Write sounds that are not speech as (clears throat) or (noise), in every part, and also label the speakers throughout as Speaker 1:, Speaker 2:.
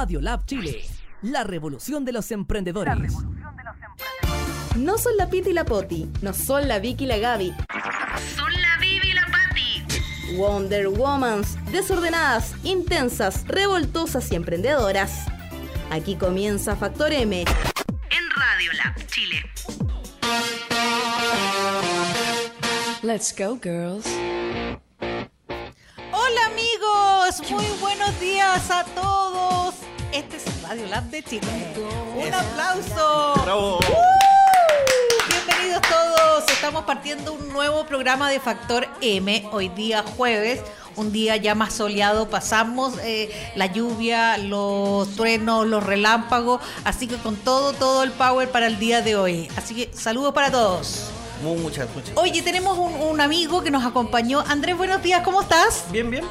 Speaker 1: Radio Lab Chile, la revolución de los emprendedores.
Speaker 2: No son la Piti y la Poti, no son la Vicky y la Gaby.
Speaker 3: Son la Vivi y la Patti.
Speaker 2: Wonder Womans, desordenadas, intensas, revoltosas y emprendedoras. Aquí comienza Factor M.
Speaker 3: En Radio Lab Chile.
Speaker 4: Let's go, girls.
Speaker 5: Hola amigos, muy buenos días a todos. Radio Lab de Chile. Un aplauso.
Speaker 6: Bravo.
Speaker 5: ¡Uh! Bienvenidos todos. Estamos partiendo un nuevo programa de Factor M. Hoy día jueves, un día ya más soleado. Pasamos eh, la lluvia, los truenos, los relámpagos. Así que con todo, todo el power para el día de hoy. Así que saludos para todos.
Speaker 6: Muchas, muchas.
Speaker 5: Oye, tenemos un, un amigo que nos acompañó. Andrés, buenos días, ¿cómo estás?
Speaker 6: Bien, bien.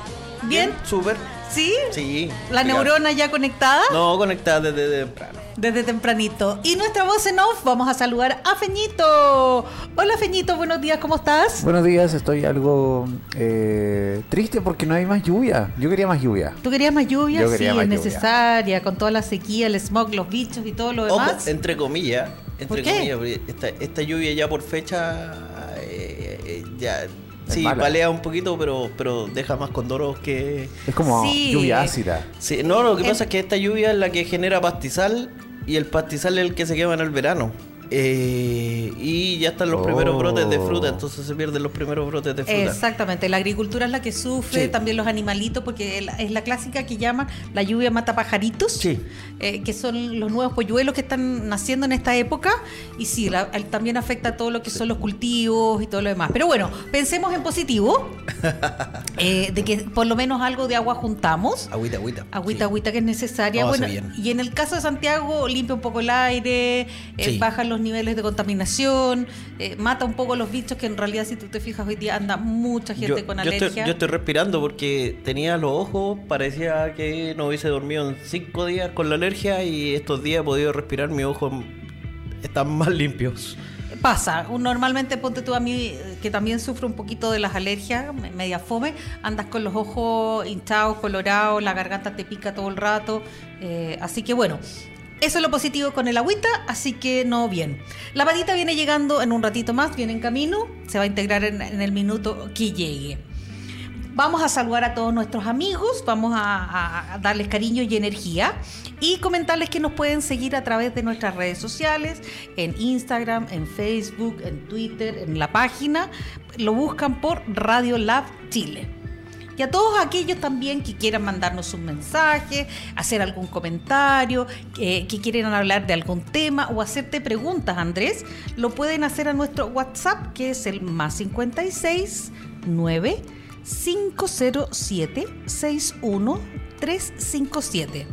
Speaker 5: Bien.
Speaker 6: Súper.
Speaker 5: ¿Sí?
Speaker 6: Sí.
Speaker 5: ¿La neurona ya conectada?
Speaker 6: No, conectada desde temprano.
Speaker 5: Desde tempranito. Y nuestra voz en off, vamos a saludar a Feñito. Hola Feñito, buenos días, ¿cómo estás?
Speaker 7: Buenos días, estoy algo eh, triste porque no hay más lluvia. Yo quería más lluvia.
Speaker 5: ¿Tú querías más lluvia?
Speaker 7: Yo quería
Speaker 5: sí,
Speaker 7: más
Speaker 5: es
Speaker 7: lluvia.
Speaker 5: necesaria, con toda la sequía, el smog, los bichos y todo lo
Speaker 6: Ojo,
Speaker 5: demás.
Speaker 6: entre comillas.
Speaker 5: ¿Por
Speaker 6: Entre
Speaker 5: qué?
Speaker 6: comillas, porque esta, esta lluvia ya por fecha. eh, eh, ya. Sí,
Speaker 7: mala.
Speaker 6: balea un poquito, pero, pero deja más condoros que.
Speaker 7: Es como
Speaker 5: Sí.
Speaker 7: lluvia ácida.
Speaker 6: Sí, no, lo que pasa es que esta lluvia es la que genera pastizal y el pastizal es el que se quema en el verano. Eh, y ya están los primeros
Speaker 7: Oh.
Speaker 6: brotes de fruta, entonces se pierden los primeros brotes de fruta.
Speaker 5: Exactamente, la agricultura es la que sufre,
Speaker 6: Sí.
Speaker 5: también los animalitos, porque es la- clásica que llaman la lluvia mata pajaritos,
Speaker 6: Sí.
Speaker 5: eh, que son los nuevos polluelos que están naciendo en esta época, y sí, la- también afecta a todo lo que son los cultivos y todo lo demás. Pero bueno, pensemos en positivo, (laughs) eh, de que por lo menos algo de agua juntamos.
Speaker 6: Agüita, agüita.
Speaker 5: Agüita, agüita que es necesaria. Bueno, y en el caso de Santiago, limpia un poco el aire, bajan los niveles de contaminación, eh, mata un poco los bichos que en realidad, si tú te fijas, hoy día anda mucha gente
Speaker 6: yo,
Speaker 5: con
Speaker 6: yo
Speaker 5: alergia.
Speaker 6: estoy, yo estoy respirando porque tenía los ojos, parecía que no hubiese dormido en cinco días con la alergia y estos días he podido respirar, mis ojos están más limpios.
Speaker 5: Pasa, normalmente ponte tú a mí, eh, que también sufro un poquito de las alergias, me- media fome, andas con los ojos hinchados, colorados, la garganta te pica todo el rato, eh, así que bueno. Eso es lo positivo con el agüita, así que no bien. La patita viene llegando en un ratito más, viene en camino, se va a integrar en, el minuto que llegue. Vamos a saludar a todos nuestros amigos, vamos a darles cariño y energía y comentarles que nos pueden seguir a través de nuestras redes sociales, en Instagram, en Facebook, en Twitter, en la página. Lo buscan por Radio Lab Chile. Y a todos aquellos también que quieran mandarnos un mensaje, hacer algún comentario, que, quieran hablar de algún tema o hacerte preguntas, Andrés, lo pueden hacer a nuestro WhatsApp, que es el más 56 9 507 61 357.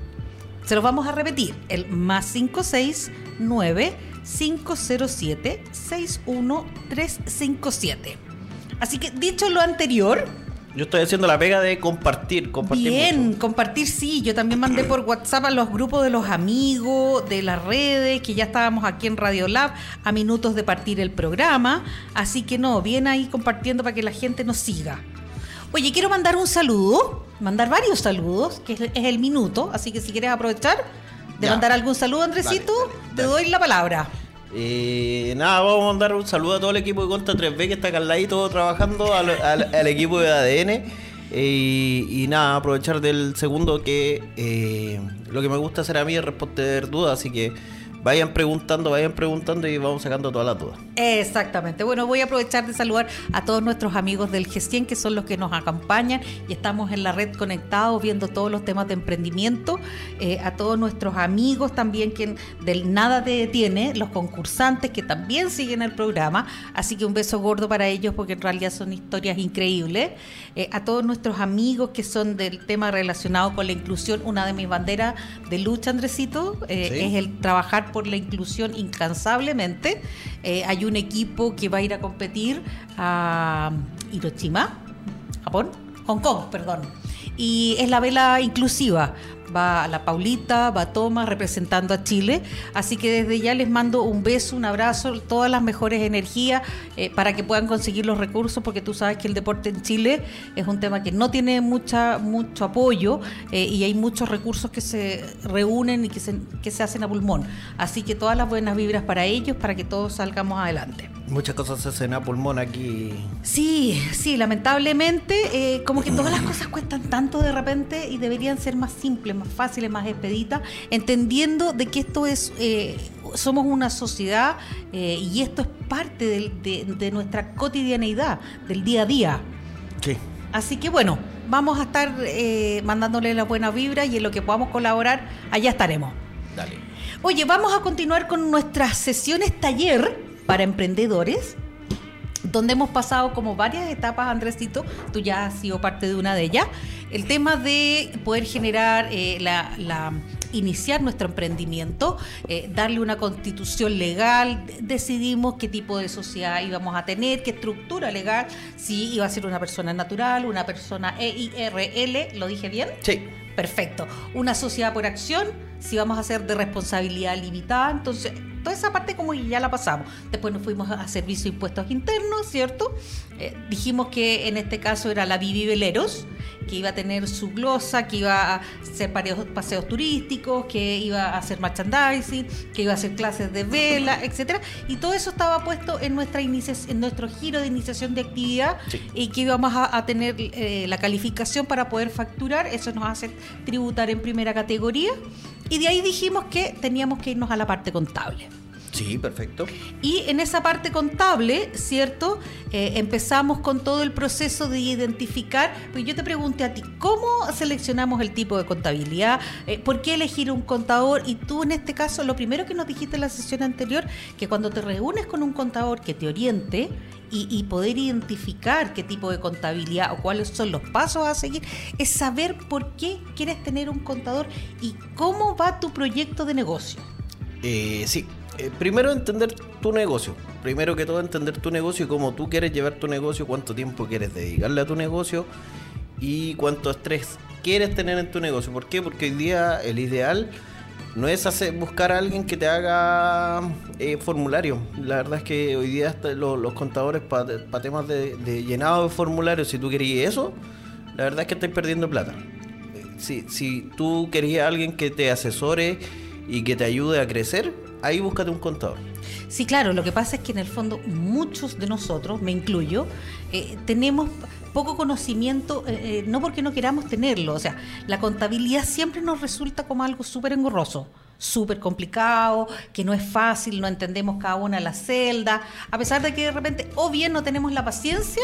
Speaker 5: Se los vamos a repetir, el más 56 9 507 61 357. Así que dicho lo anterior,
Speaker 6: Yo estoy haciendo la pega de compartir, compartir
Speaker 5: Bien,
Speaker 6: mucho.
Speaker 5: compartir sí. Yo también mandé por WhatsApp a los grupos de los amigos, de las redes, que ya estábamos aquí en Radio Lab a minutos de partir el programa. Así que no, bien ahí compartiendo para que la gente nos siga. Oye, quiero mandar un saludo, mandar varios saludos, que es, es el minuto. Así que si quieres aprovechar de
Speaker 6: Ya.
Speaker 5: mandar algún saludo, Andresito,
Speaker 6: Dale, dale,
Speaker 5: te doy la palabra.
Speaker 6: Eh, nada, vamos a mandar un saludo a todo el equipo de Conta 3B que está acá al ladito trabajando, al, al- equipo de ADN. Eh, y nada, aprovechar del segundo que eh, lo que me gusta hacer a mí es responder dudas, así que vayan preguntando, vayan preguntando y vamos sacando todas las dudas.
Speaker 5: Exactamente. Bueno, voy a aprovechar de saludar a todos nuestros amigos del G100, que son los que nos acompañan y estamos en la red conectados viendo todos los temas de emprendimiento. Eh, a todos nuestros amigos también, que del Nada te detiene, los concursantes que también siguen el programa. Así que un beso gordo para ellos porque en realidad son historias increíbles. Eh, a todos nuestros amigos que son del tema relacionado con la inclusión, una de mis banderas de lucha, Andresito, eh,
Speaker 6: Sí.
Speaker 5: es el trabajar por la inclusión incansablemente. Eh, hay un equipo que va a ir a competir a Hiroshima, Japón, Hong Kong, perdón. Y es la vela inclusiva. Va la Paulita, va Tomás representando a Chile. Así que desde ya les mando un beso, un abrazo, todas las mejores energías eh, para que puedan conseguir los recursos, porque tú sabes que el deporte en Chile es un tema que no tiene mucha mucho apoyo eh, y hay muchos recursos que se reúnen y que se, que se hacen a pulmón. Así que todas las buenas vibras para ellos, para que todos salgamos adelante.
Speaker 6: Muchas cosas se hacen a pulmón aquí.
Speaker 5: Sí, sí, lamentablemente, eh, como que todas las cosas cuestan tanto de repente y deberían ser más simples, más fáciles, más expeditas, entendiendo de que esto es, eh, somos una sociedad eh, y esto es parte de nuestra cotidianeidad, del día a día.
Speaker 6: Sí.
Speaker 5: Así que bueno, vamos a estar eh, mandándole la buena vibra y en lo que podamos colaborar, allá estaremos.
Speaker 6: Dale.
Speaker 5: Oye, vamos a continuar con nuestras sesiones taller para emprendedores, donde hemos pasado como varias etapas, Andresito, tú ya has sido parte de una de ellas. El tema de poder generar eh, la, la- iniciar nuestro emprendimiento, eh, darle una constitución legal, de- decidimos qué tipo de sociedad íbamos a tener, qué estructura legal, si iba a ser una persona natural, una persona EIRL, ¿lo dije bien?
Speaker 6: Sí.
Speaker 5: Perfecto. Una sociedad por acción, si vamos a hacer de responsabilidad limitada, entonces toda esa parte como que ya la pasamos. Después nos fuimos a servicio de impuestos internos, ¿cierto? Eh, dijimos que en este caso era la Vivi Veleros, que iba a tener su glosa, que iba a hacer paseos, paseos turísticos, que iba a hacer merchandising, que iba a hacer clases de vela, etcétera, y todo eso estaba puesto en nuestra en nuestro giro de iniciación de actividad
Speaker 6: Sí.
Speaker 5: y que íbamos a, a tener eh, la calificación para poder facturar, eso nos hace tributar en primera categoría y de ahí dijimos que teníamos que irnos a la parte contable.
Speaker 6: Sí, perfecto.
Speaker 5: Y en esa parte contable, ¿cierto? Eh, empezamos con todo el proceso de identificar, pues yo te pregunté a ti, ¿cómo seleccionamos el tipo de contabilidad? Eh, ¿Por qué elegir un contador? Y tú en este caso, lo primero que nos dijiste en la sesión anterior, que cuando te reúnes con un contador que te oriente y, y poder identificar qué tipo de contabilidad o cuáles son los pasos a seguir, es saber por qué quieres tener un contador y cómo va tu proyecto de negocio.
Speaker 6: Eh, sí. Eh, primero entender tu negocio. Primero que todo entender tu negocio y cómo tú quieres llevar tu negocio, cuánto tiempo quieres dedicarle a tu negocio y cuánto estrés quieres tener en tu negocio. ¿Por qué? Porque hoy día el ideal no es hacer, buscar a alguien que te haga eh, formulario. La verdad es que hoy día los, contadores para temas de, de llenado de formularios, si tú querías eso, la verdad es que estás perdiendo plata. Eh, Si, si tú querías a alguien que te asesore y que te ayude a crecer, ahí búscate un contador.
Speaker 5: Sí, claro, lo que pasa es que en el fondo muchos de nosotros, me incluyo, eh, tenemos poco conocimiento, eh, eh, no porque no queramos tenerlo, o sea, la contabilidad siempre nos resulta como algo súper engorroso súper complicado, que no es fácil, no entendemos cada una de las celdas, a pesar de que de repente o bien no tenemos la paciencia,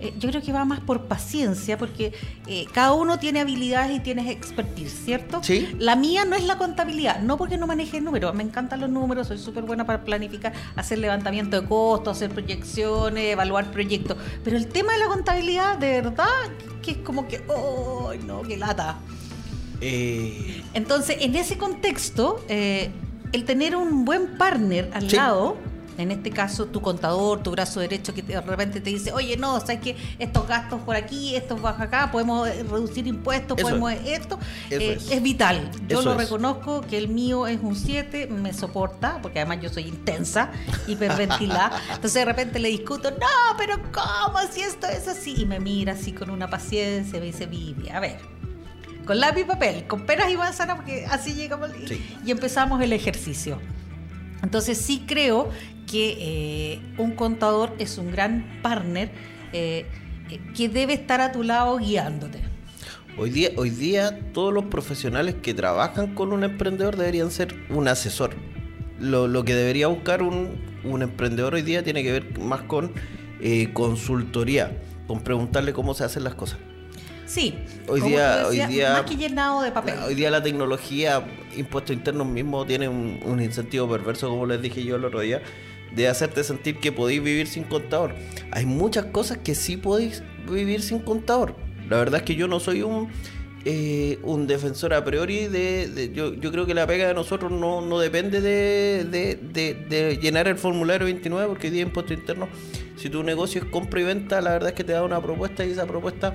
Speaker 5: eh, yo creo que va más por paciencia, porque eh, cada uno tiene habilidades y tiene expertise, ¿cierto?
Speaker 6: Sí.
Speaker 5: La mía no es la contabilidad, no porque no maneje números, me encantan los números, soy súper buena para planificar, hacer levantamiento de costos, hacer proyecciones, evaluar proyectos, pero el tema de la contabilidad, de verdad, que es como que, ¡oh, no, qué lata!
Speaker 6: Eh,
Speaker 5: Entonces, en ese contexto, eh, el tener un buen partner al
Speaker 6: Sí.
Speaker 5: lado, en este caso tu contador, tu brazo derecho, que te- de repente te dice, oye, no, sabes que estos gastos por aquí, estos baja acá, podemos eh, reducir impuestos,
Speaker 6: Eso
Speaker 5: podemos
Speaker 6: es.
Speaker 5: esto, eh,
Speaker 6: es.
Speaker 5: es. vital. Yo
Speaker 6: Eso
Speaker 5: lo
Speaker 6: es.
Speaker 5: reconozco que el mío es un 7, me soporta, porque además yo soy intensa, hiperventilada. (laughs) Entonces de repente le discuto, no, pero ¿cómo si esto es así? Y me mira así con una paciencia me dice, Vivi, a ver, con lápiz y papel, con peras y manzanas, porque así llegamos
Speaker 6: Sí.
Speaker 5: y empezamos el ejercicio. Entonces sí creo que eh, un contador es un gran partner eh, que debe estar a tu lado guiándote.
Speaker 6: hoy, día, hoy día todos los profesionales que trabajan con un emprendedor deberían ser un asesor. Lo, lo que debería buscar un, un emprendedor hoy día tiene que ver más con eh, consultoría, con preguntarle cómo se hacen las cosas.
Speaker 5: Sí,
Speaker 6: Hoy
Speaker 5: como
Speaker 6: día-
Speaker 5: tú
Speaker 6: hoy día-
Speaker 5: más que llenado de papel.
Speaker 6: Hoy día la tecnología, impuestos internos mismo, tiene un, un incentivo perverso, como les dije yo el otro día, de hacerte sentir que podéis vivir sin contador. Hay muchas cosas que sí podéis vivir sin contador. La verdad es que yo no soy un, eh, un defensor a priori de... yo, yo creo que la pega de nosotros no, no depende de, de- de- llenar el formulario 29, porque hoy día impuestos internos, si tu negocio es compra y venta, la verdad es que te da una propuesta y esa propuesta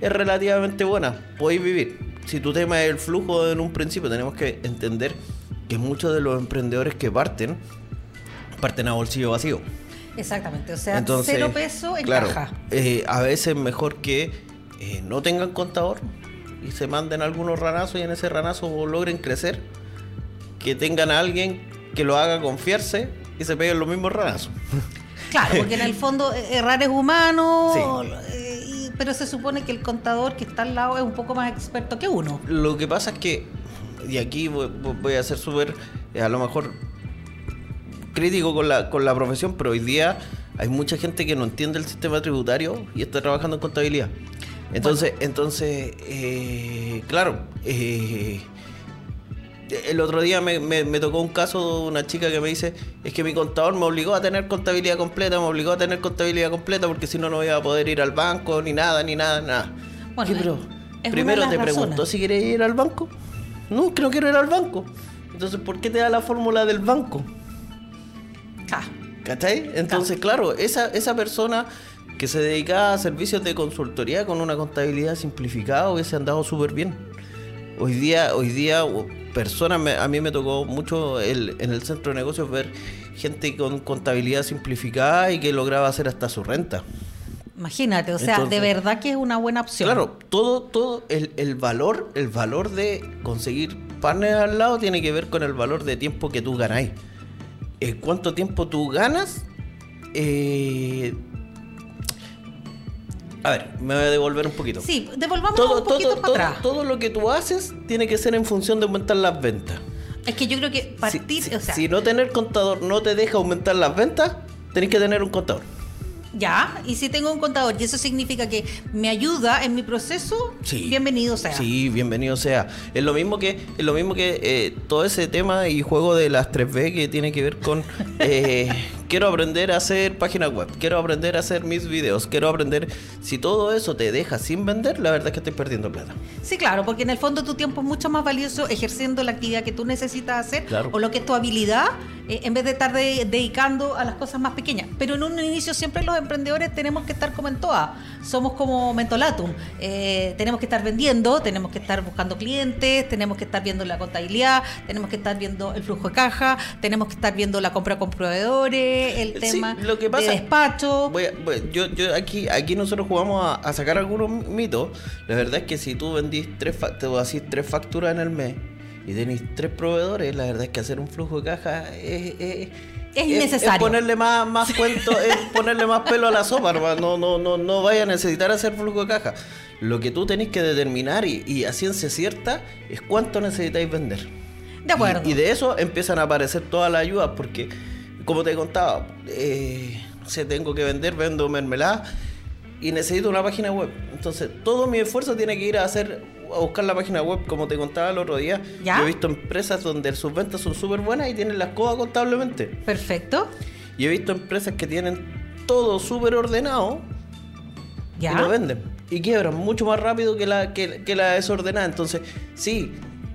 Speaker 6: es relativamente buena, podéis vivir. si tu tema es el flujo en un principio, tenemos que entender que muchos de los emprendedores que parten, parten a bolsillo vacío.
Speaker 5: Exactamente, o sea,
Speaker 6: Entonces,
Speaker 5: cero peso en
Speaker 6: claro,
Speaker 5: caja.
Speaker 6: eh, a veces mejor que eh, no tengan contador y se manden algunos ranazos y en ese ranazo logren crecer, que tengan a alguien que lo haga confiarse y se peguen los mismos ranazos. (laughs)
Speaker 5: Claro, porque en el fondo eh, errar es humano,
Speaker 6: Sí.
Speaker 5: eh, pero se supone que el contador que está al lado es un poco más experto que uno.
Speaker 6: Lo que pasa es que, y aquí voy, voy a ser súper, a lo mejor, crítico con la, con la profesión, pero hoy día hay mucha gente que no entiende el sistema tributario y está trabajando en contabilidad. Entonces, entonces eh, claro, eh, el otro día me, me- me tocó un caso de una chica que me dice, es que mi contador me obligó a tener contabilidad completa, me obligó a tener contabilidad completa porque si no no iba a poder ir al banco, ni nada, ni nada, nada.
Speaker 5: Bueno,
Speaker 6: ¿Qué, pero, primero te
Speaker 5: razones.
Speaker 6: preguntó si quería ir al banco. No, que no quiero ir al banco. Entonces, ¿por qué te da la fórmula del banco?
Speaker 5: Ah,
Speaker 6: ¿Cachai? Entonces, claro, esa, esa persona que se dedicaba a servicios de consultoría con una contabilidad simplificada hubiese andado súper bien. Hoy día, hoy día, personas, me- a mí me tocó mucho el- en el centro de negocios ver gente con contabilidad simplificada y que lograba hacer hasta su renta.
Speaker 5: imagínate, o sea,
Speaker 6: Entonces-
Speaker 5: de verdad que es una buena opción.
Speaker 6: Claro, todo, todo el, el valor, el valor de conseguir partners al lado tiene que ver con el valor de tiempo que tú ganáis. Eh, ¿Cuánto tiempo tú ganas? Eh, a ver, me voy a devolver un poquito.
Speaker 5: Sí, devolvamos
Speaker 6: todo,
Speaker 5: un poquito
Speaker 6: todo,
Speaker 5: para
Speaker 6: todo,
Speaker 5: atrás.
Speaker 6: todo lo que tú haces tiene que ser en función de aumentar las ventas.
Speaker 5: Es que yo creo que
Speaker 6: Si-
Speaker 5: partir,
Speaker 6: si,
Speaker 5: o sea,
Speaker 6: si no tener contador no te deja aumentar las ventas, tenés que tener un contador.
Speaker 5: Ya, y si tengo un contador y eso significa que me ayuda en mi proceso,
Speaker 6: Sí.
Speaker 5: bienvenido sea.
Speaker 6: Sí, bienvenido sea. Es lo mismo que, es lo mismo que eh, todo ese tema y juego de las 3B que tiene que ver con (laughs) eh, quiero aprender a hacer páginas web, quiero aprender a hacer mis videos, quiero aprender. Si todo eso te deja sin vender, la verdad es que estoy perdiendo plata.
Speaker 5: Sí, claro, porque en el fondo tu tiempo es mucho más valioso ejerciendo la actividad que tú necesitas hacer
Speaker 6: Claro.
Speaker 5: o lo que es tu habilidad, eh, en vez de estar de- dedicando a las cosas más pequeñas. Pero en un inicio siempre los emprendedores tenemos que estar como en todas. Somos como mentolatum. Eh, tenemos que estar vendiendo, tenemos que estar buscando clientes, tenemos que estar viendo la contabilidad, tenemos que estar viendo el flujo de caja, tenemos que estar viendo la compra con proveedores, el
Speaker 6: Sí,
Speaker 5: tema
Speaker 6: lo que pasa-
Speaker 5: de despacho.
Speaker 6: Voy a- voy- yo, yo aquí, aquí nosotros jugamos a, a sacar algunos mitos. La verdad es que si tú vendís tres, te tres facturas en el mes y tenéis tres proveedores, la verdad es que hacer un flujo de caja es, es,
Speaker 5: Es innecesario.
Speaker 6: ponerle más, más (laughs) cuento, es ponerle más pelo a la sopa, hermano. No, no, no, no vaya a necesitar hacer flujo de caja. Lo que tú tenés que determinar y, y a ciencia cierta es cuánto necesitáis vender.
Speaker 5: De acuerdo.
Speaker 6: Y, y de eso empiezan a aparecer todas las ayudas, porque, como te contaba, eh, no sé, tengo que vender, vendo mermelada y necesito una página web. Entonces, todo mi esfuerzo tiene que ir a hacer, a buscar la página web, como te contaba el otro día.
Speaker 5: ¿Ya?
Speaker 6: Yo he visto empresas donde sus ventas son súper buenas y tienen las cosas contablemente.
Speaker 5: Perfecto.
Speaker 6: Y he visto empresas que tienen todo súper ordenado
Speaker 5: Ya.
Speaker 6: y lo venden. Y quiebran mucho más rápido que la, que, que la desordenada. Entonces, sí,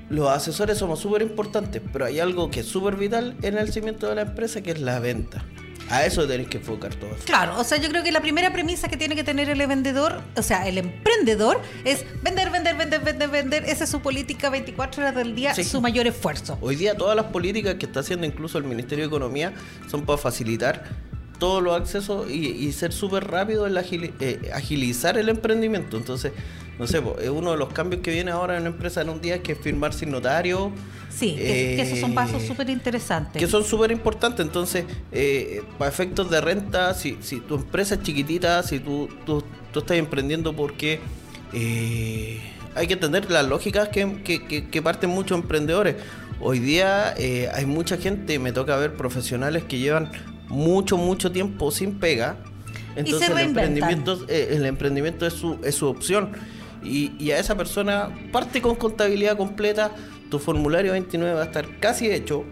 Speaker 6: los asesores somos súper importantes, pero hay algo que es súper vital en el cimiento de la empresa, que es la venta. A eso tenéis que enfocar todo.
Speaker 5: Claro, o sea, yo creo que la primera premisa que tiene que tener el vendedor, o sea, el emprendedor, es vender, vender, vender, vender, vender. Esa es su política 24 horas del día,
Speaker 6: Sí.
Speaker 5: su mayor esfuerzo.
Speaker 6: Hoy día todas las políticas que está haciendo incluso el Ministerio de Economía son para facilitar todos los accesos y, y ser súper rápido en la eh, agilizar el emprendimiento. Entonces, no sé, es uno de los cambios que viene ahora en una empresa en un día que es firmar sin notario.
Speaker 5: Sí, que, que esos son pasos
Speaker 6: Eh,
Speaker 5: súper interesantes.
Speaker 6: Que son súper importantes. Entonces, eh, para efectos de renta, si, si tu empresa es chiquitita, si tú, tú, tú estás emprendiendo porque eh, hay que entender las lógicas que, que- que- que parten muchos emprendedores. Hoy día eh, hay mucha gente, me toca ver profesionales que llevan mucho, mucho tiempo sin pega. Entonces el emprendimiento, eh, el emprendimiento es su, es su opción. Y, y a esa persona parte con contabilidad completa, tu formulario 29 va a estar casi hecho,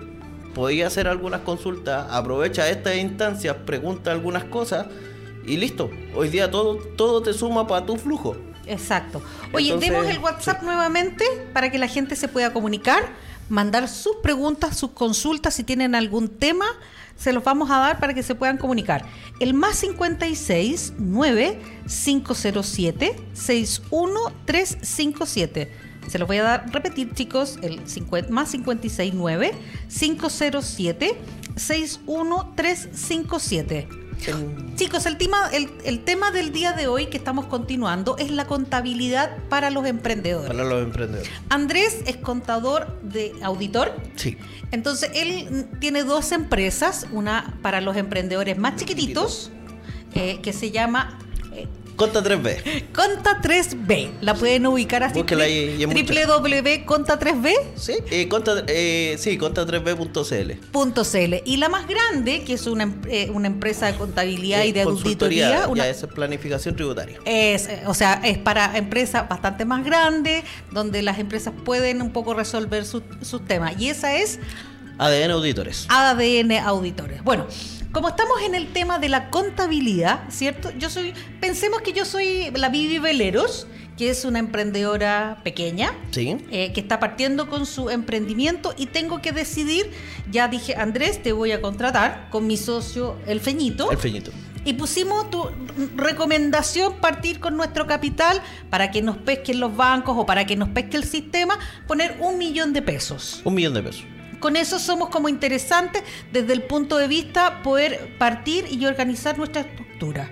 Speaker 6: podía hacer algunas consultas, aprovecha estas instancias, pregunta algunas cosas y listo. Hoy día todo, todo te suma para tu flujo.
Speaker 5: Exacto. Oye,
Speaker 6: Entonces,
Speaker 5: demos el WhatsApp nuevamente para que la gente se pueda comunicar, mandar sus preguntas, sus consultas, si tienen algún tema, se los vamos a dar para que se puedan comunicar. El más 56 9 507 61357. Se los voy a dar, repetir chicos, el 50, más 569 507 61357. Chicos, el tema, el, el tema del día de hoy que estamos continuando es la contabilidad para los emprendedores.
Speaker 6: Para los emprendedores.
Speaker 5: Andrés es contador de auditor.
Speaker 6: Sí.
Speaker 5: Entonces, él tiene dos empresas, una para los emprendedores más chiquititos, eh, que se llama
Speaker 6: Conta 3B.
Speaker 5: Conta 3B. La pueden ubicar así.
Speaker 6: Búsquela ahí, y es mucho.
Speaker 5: www.conta3b.cl.
Speaker 6: Sí, eh, conta, eh, sí, conta3b.cl.
Speaker 5: Y la más grande, que es una, em- eh, una empresa de contabilidad y de
Speaker 6: Consultoría,
Speaker 5: auditoría. una-
Speaker 6: Ya, es planificación tributaria.
Speaker 5: es, eh, o sea, es para empresas bastante más grandes, donde las empresas pueden un poco resolver su- sus temas. Y esa es
Speaker 6: ADN Auditores.
Speaker 5: ADN Auditores. Bueno, como estamos en el tema de la contabilidad, ¿cierto? Yo soy, pensemos que yo soy la Vivi Veleros, que es una emprendedora pequeña,
Speaker 6: Sí.
Speaker 5: eh, que está partiendo con su emprendimiento y tengo que decidir, ya dije, Andrés, te voy a contratar con mi socio El Feñito.
Speaker 6: El feñito.
Speaker 5: Y pusimos tu recomendación partir con nuestro capital para que nos pesquen los bancos o para que nos pesque el sistema, poner un millón de pesos.
Speaker 6: Un millón de pesos.
Speaker 5: Con eso somos como interesantes desde el punto de vista poder partir y organizar nuestra estructura.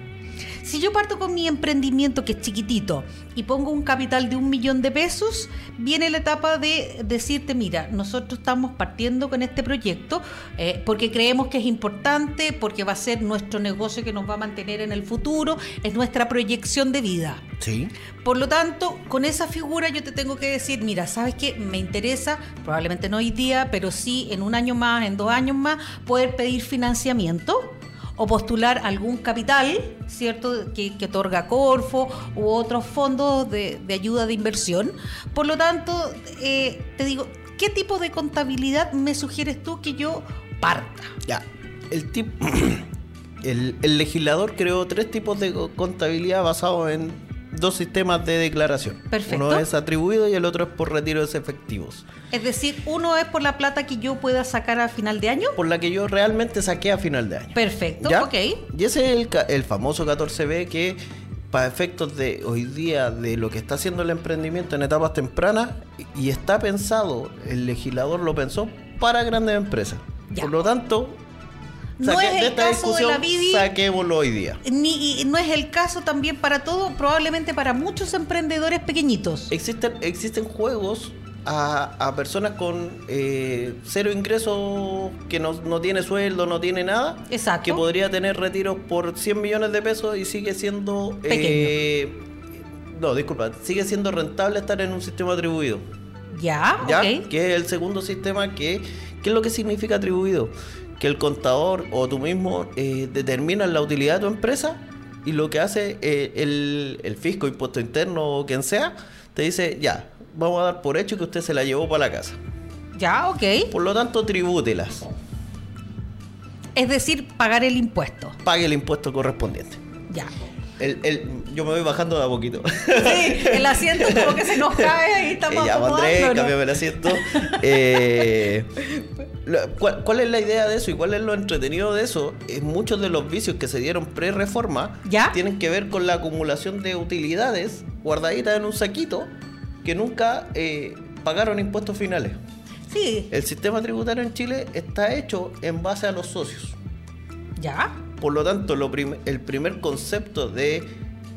Speaker 5: Si yo parto con mi emprendimiento que es chiquitito y pongo un capital de un millón de pesos, viene la etapa de decirte, mira, nosotros estamos partiendo con este proyecto eh, porque creemos que es importante, porque va a ser nuestro negocio que nos va a mantener en el futuro, es nuestra proyección de vida.
Speaker 6: Sí.
Speaker 5: Por lo tanto, con esa figura yo te tengo que decir, mira, ¿sabes qué? Me interesa, probablemente no hoy día, pero sí en un año más, en dos años más, poder pedir financiamiento o postular algún capital, ¿cierto? Que, otorga Corfo u otros fondos de, de ayuda de inversión. Por lo tanto, eh, te digo, ¿qué tipo de contabilidad me sugieres tú que yo parta?
Speaker 6: Ya. El tip. (clears throat) El, el legislador creó tres tipos de co- contabilidad basados en dos sistemas de declaración.
Speaker 5: Perfecto.
Speaker 6: Uno es atribuido y el otro es por retiros efectivos.
Speaker 5: Es decir, uno es por la plata que yo pueda sacar a final de año.
Speaker 6: Por la que yo realmente saqué a final de año.
Speaker 5: Perfecto,
Speaker 6: ¿Ya?
Speaker 5: ok.
Speaker 6: Y ese es el, el famoso 14B que para efectos de hoy día de lo que está haciendo el emprendimiento en etapas tempranas y está pensado, el legislador lo pensó para grandes empresas.
Speaker 5: Ya.
Speaker 6: Por lo tanto,
Speaker 5: No
Speaker 6: saque-
Speaker 5: es el
Speaker 6: de
Speaker 5: caso de la Bibi.
Speaker 6: saquémoslo hoy día.
Speaker 5: Ni, y no es el caso también para todo, probablemente para muchos emprendedores pequeñitos.
Speaker 6: Existen, existen juegos a, a personas con eh, cero ingresos, que no, no tiene sueldo, no tiene nada,
Speaker 5: Exacto.
Speaker 6: que podría tener retiros por 100 millones de pesos y sigue siendo... eh, no, disculpa, sigue siendo rentable estar en un sistema atribuido.
Speaker 5: Ya,
Speaker 6: ¿Ya?
Speaker 5: ok.
Speaker 6: Que es el segundo sistema que... ¿Qué es lo que significa atribuido? Que el contador o tú mismo eh, determinas la utilidad de tu empresa y lo que hace eh, el, el fisco, impuesto interno o quien sea, te dice, ya, vamos a dar por hecho que usted se la llevó para la casa.
Speaker 5: Ya, ok.
Speaker 6: Por lo tanto, tribútelas.
Speaker 5: Es decir, pagar el impuesto.
Speaker 6: Pague el impuesto correspondiente.
Speaker 5: Ya.
Speaker 6: El, el- yo me voy bajando de a poquito.
Speaker 5: Sí, el asiento como que se nos cae y estamos
Speaker 6: Eh, ya, Andrés, cámbiame el asiento. Eh, ¿cuál, cuál es la idea de eso y cuál es lo entretenido de eso? Eh, muchos de los vicios que se dieron pre-reforma tienen que ver con la acumulación de utilidades guardaditas en un saquito que nunca eh, pagaron impuestos finales.
Speaker 5: Sí,
Speaker 6: El sistema tributario en Chile está hecho en base a los socios.
Speaker 5: ya.
Speaker 6: Por lo tanto, el primer concepto de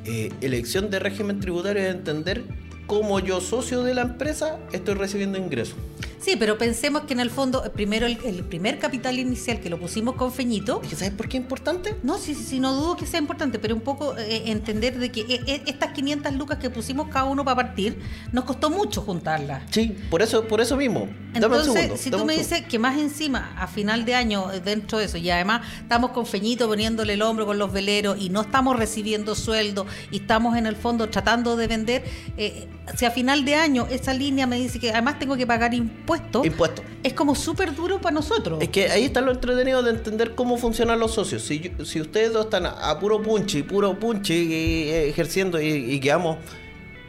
Speaker 6: eh, elección de régimen tributario es entender cómo yo, socio de la empresa, estoy recibiendo ingresos.
Speaker 5: Sí, pero pensemos que en el fondo, eh, primero el, el primer capital inicial que lo pusimos con Feñito,
Speaker 6: ¿Y ¿Sabes por qué es importante?
Speaker 5: No, sí, sí, no dudo que sea importante, pero un poco eh, entender de que eh, eh, estas 500 lucas que pusimos cada uno para partir, nos costó mucho juntarlas.
Speaker 6: Sí, por eso, por eso mismo. Dame un
Speaker 5: Entonces,
Speaker 6: segundo,
Speaker 5: si tú me dices que más encima, a final de año, eh, dentro de eso, y además estamos con Feñito poniéndole el hombro con los veleros y no estamos recibiendo sueldo y estamos en el fondo tratando de vender, eh, si a final de año esa línea me dice que además tengo que pagar impuestos,
Speaker 6: Impuesto.
Speaker 5: es como súper duro para nosotros.
Speaker 6: Es que ahí está lo entretenido de entender cómo funcionan los socios. Si, yo- si ustedes dos están a, a puro punchi, puro punchi eh, ejerciendo y, y quedamos